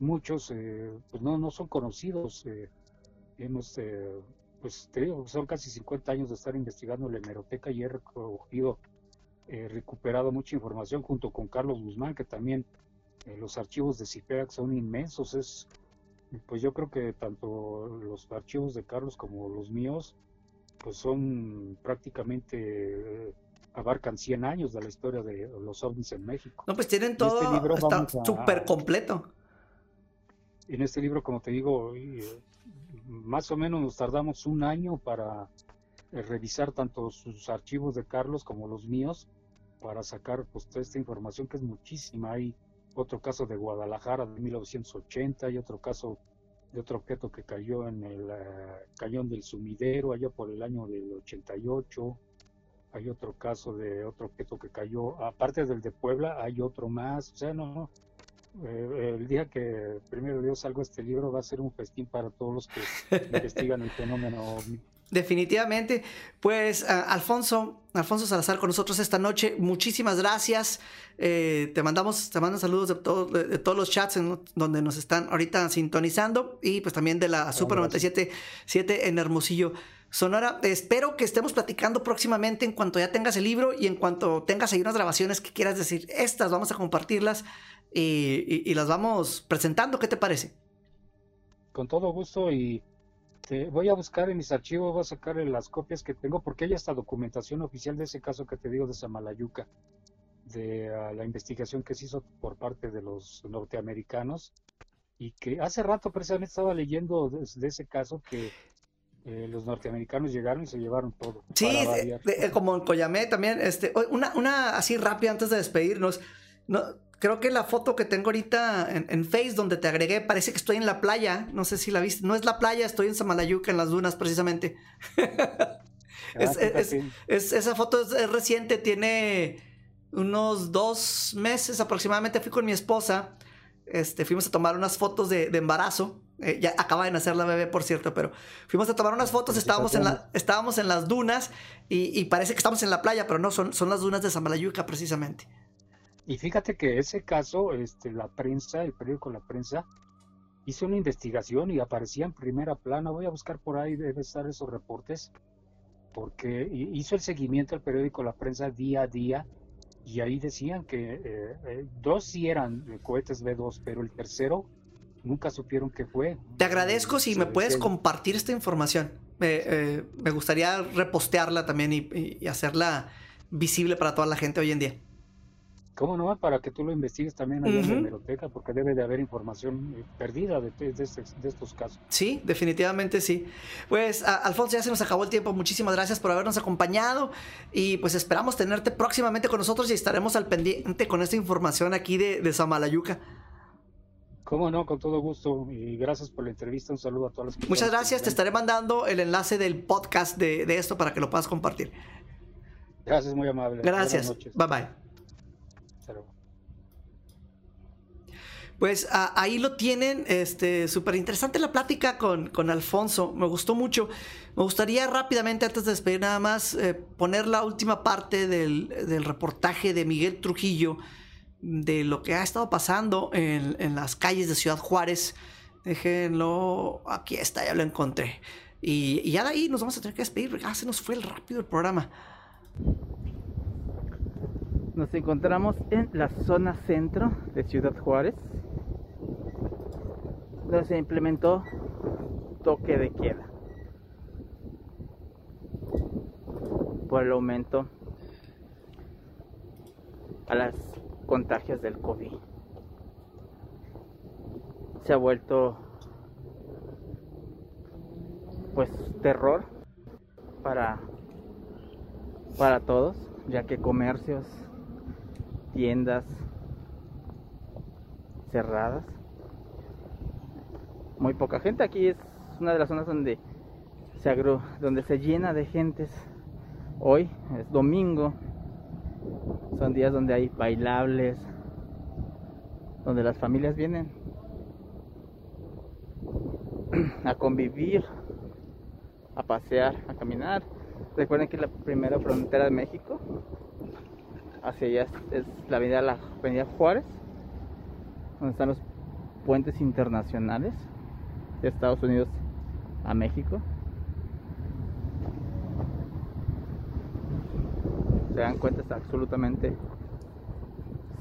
B: muchos eh, pues no, no son conocidos. eh, hemos, eh, pues son casi 50 años de estar investigando la hemeroteca y he recogido, eh, recuperado mucha información junto con Carlos Guzmán, que también eh, los archivos de CIPERAC son inmensos. Es, pues yo creo que tanto los archivos de Carlos como los míos, pues son prácticamente, eh, abarcan 100 años de la historia de los ovnis en México.
A: No, pues tienen
B: este
A: todo,
B: libro
A: está súper completo.
B: En este libro, como te digo, eh, más o menos nos tardamos un año para eh, revisar tanto sus archivos de Carlos como los míos para sacar pues toda esta información que es muchísima. Hay otro caso de Guadalajara de 1980 y otro caso de otro objeto que cayó en el eh, cañón del sumidero allá por el año del 88. Hay otro caso de otro objeto que cayó, aparte del de Puebla, hay otro más. O sea, no, eh, el día que primero Dios salga este libro va a ser un festín para todos los que *laughs* investigan el fenómeno.
A: Definitivamente. Pues ah, Alfonso, Alfonso Salazar con nosotros esta noche. Muchísimas gracias. Eh, te mandamos, te mando saludos de, todo- de- de todos los chats en donde nos están ahorita sintonizando y pues también de la Super
B: gracias.
A: 97.7 en Hermosillo. Sonora, espero que estemos platicando próximamente en cuanto ya tengas el libro y en cuanto tengas ahí unas grabaciones que quieras decir, estas vamos a compartirlas y, y- y las vamos presentando. ¿Qué te parece?
B: Con todo gusto y te voy a buscar en mis archivos, voy a sacar las copias que tengo porque hay hasta documentación oficial de ese caso que te digo de Samalayuca. de ah, la investigación que se hizo por parte de los norteamericanos y que hace rato precisamente estaba leyendo de, de ese caso que eh, los norteamericanos llegaron y se llevaron todo.
A: Sí, eh, eh, como en Coyamé también. Este, una, una así rápida antes de despedirnos. No, creo que la foto que tengo ahorita en, en Face donde te agregué parece que estoy en la playa. No sé si la viste. No es la playa, estoy en Samalayuca, en las dunas precisamente. es- *laughs*
B: Ah,
A: es-
B: fíjate.
A: Es, esa foto es, es reciente, tiene unos dos meses aproximadamente. Fui con mi esposa. Este, fuimos a tomar unas fotos de, de embarazo. Eh, ya acaba de nacer la bebé, por cierto, pero fuimos a tomar unas fotos. Estábamos en, la- estábamos en las dunas y, y parece que estamos en la playa, pero no, son, son las dunas de Samalayuca precisamente.
B: Y fíjate que ese caso, este, la prensa, el periódico La Prensa, hizo una investigación y aparecía en primera plana. Voy a buscar por ahí, debe estar esos reportes, porque hi- hizo el seguimiento al periódico La Prensa día a día y ahí decían que eh, eh, dos sí eran eh, cohetes B2, pero el tercero nunca supieron qué fue.
A: Te agradezco si me puedes compartir esta información. Eh, eh, me gustaría repostearla también y hacerla visible para toda la gente hoy en día.
B: ¿Cómo no? Para que tú lo investigues también allá en la hemeroteca, porque debe de haber información eh, perdida de, de- de estos- casos.
A: Sí, definitivamente sí. Pues, a- Alfonso, ya se nos acabó el tiempo. Muchísimas gracias por habernos acompañado. Y pues esperamos tenerte próximamente con nosotros y estaremos al pendiente con esta información aquí de, de Samalayuca.
B: Cómo no, con todo gusto. Y gracias por la entrevista. Un saludo a todas las personas.
A: Muchas gracias. Te estaré mandando el enlace del podcast de, de esto para que lo puedas compartir.
B: Gracias, muy amable. Buenas
A: Gracias.
B: noches.
A: Bye bye.
B: Hasta luego.
A: Pues ahí lo tienen, este, súper interesante la plática con, con Alfonso, me gustó mucho. Me gustaría rápidamente, antes de despedir nada más, eh, poner la última parte del, del reportaje de Miguel Trujillo de lo que ha estado pasando en, en las calles de Ciudad Juárez. Déjenlo, aquí está, ya lo encontré. Y, y ya de ahí nos vamos a tener que despedir, ya se nos fue el rápido el programa.
D: Nos encontramos en la zona centro de Ciudad Juárez, donde se implementó toque de queda por el aumento a las contagios del COVID. Se ha vuelto pues terror para para todos, ya que comercios, tiendas cerradas. Muy poca gente aquí es una de las zonas donde se agru donde se llena de gentes. Hoy es domingo. Son días donde hay bailables, donde las familias vienen *clears throat* a convivir, a pasear, a caminar. Recuerden que la primera frontera de México hacia allá es la avenida, la avenida Juárez, donde están los puentes internacionales de Estados Unidos a México. Se dan cuenta, está absolutamente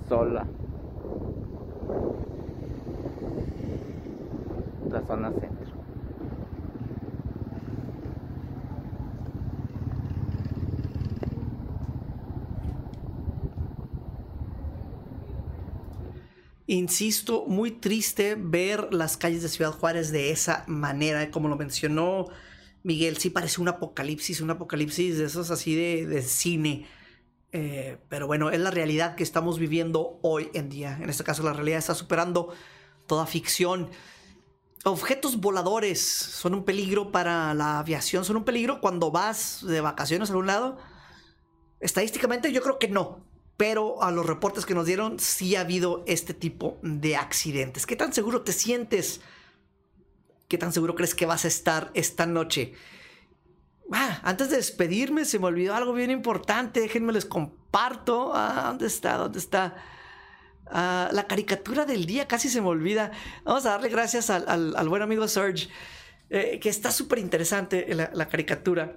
D: sola la zona centro.
A: Insisto, muy triste ver las calles de Ciudad Juárez de esa manera, como lo mencionó Miguel, sí parece un apocalipsis, un apocalipsis de esos así de, de cine. Eh, pero bueno, es la realidad que estamos viviendo hoy en día. En este caso, la realidad está superando toda ficción. Objetos voladores son un peligro para la aviación, son un peligro cuando vas de vacaciones a algún lado. Estadísticamente yo creo que no, pero a los reportes que nos dieron sí ha habido este tipo de accidentes. ¿Qué tan seguro te sientes? ¿Qué tan seguro crees que vas a estar esta noche? Ah, antes de despedirme se me olvidó algo bien importante, déjenme les comparto. Ah, ¿dónde está? ¿Dónde está? Ah, la caricatura del día casi se me olvida. Vamos a darle gracias al, buen amigo Serge, eh, que está súper interesante la, la caricatura.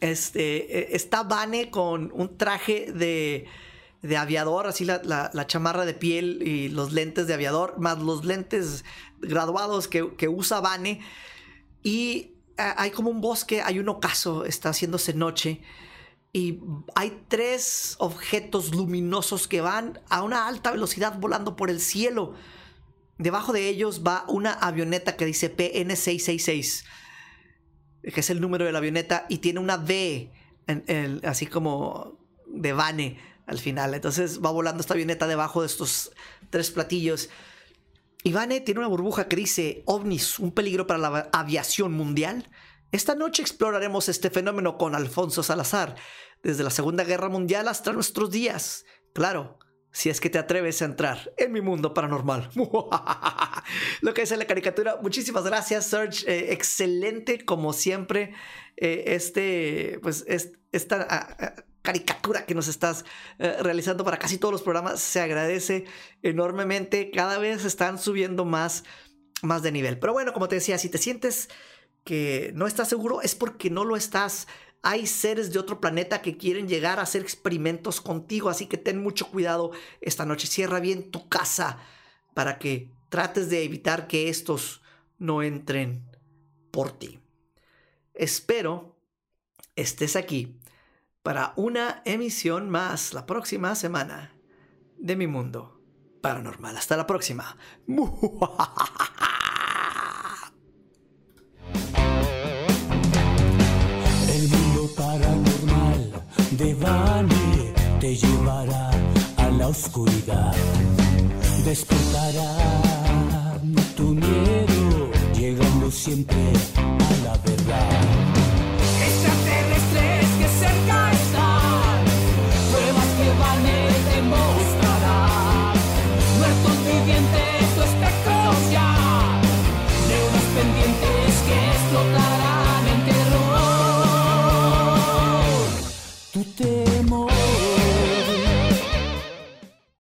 A: Este, eh, está Vane con un traje de, de aviador, así la, la- la chamarra de piel y los lentes de aviador, más los lentes graduados que, que usa Vane. Y ah, hay como un bosque, hay un ocaso, está haciéndose noche. y hay tres objetos luminosos que van a una alta velocidad volando por el cielo. Debajo de ellos va una avioneta que dice PN666, que es el número de la avioneta, y tiene una V, así como de Vane al final. Entonces va volando esta avioneta debajo de estos tres platillos. Y Vane tiene una burbuja que dice ovnis, un peligro para la aviación mundial. Esta noche exploraremos este fenómeno con Alfonso Salazar, desde la Segunda Guerra Mundial hasta nuestros días. Claro, si es que te atreves a entrar en mi mundo paranormal. *laughs* Lo que dice la caricatura. Muchísimas gracias, Serge. Eh, excelente, como siempre, eh, este, pues, esta ah, ah, caricatura que nos estás eh, realizando para casi todos los programas. Se agradece enormemente. Cada vez están subiendo más, más de nivel. Pero bueno, como te decía, si te sientes que no estás seguro es porque no lo estás. Hay seres de otro planeta que quieren llegar a hacer experimentos contigo, así que ten mucho cuidado esta noche. Cierra bien tu casa para que trates de evitar que estos no entren por ti. Espero estés aquí para una emisión más la próxima semana de mi mundo paranormal. Hasta la próxima. *laughs*
C: de Bani te llevará a la oscuridad. Despertará tu miedo, llegando siempre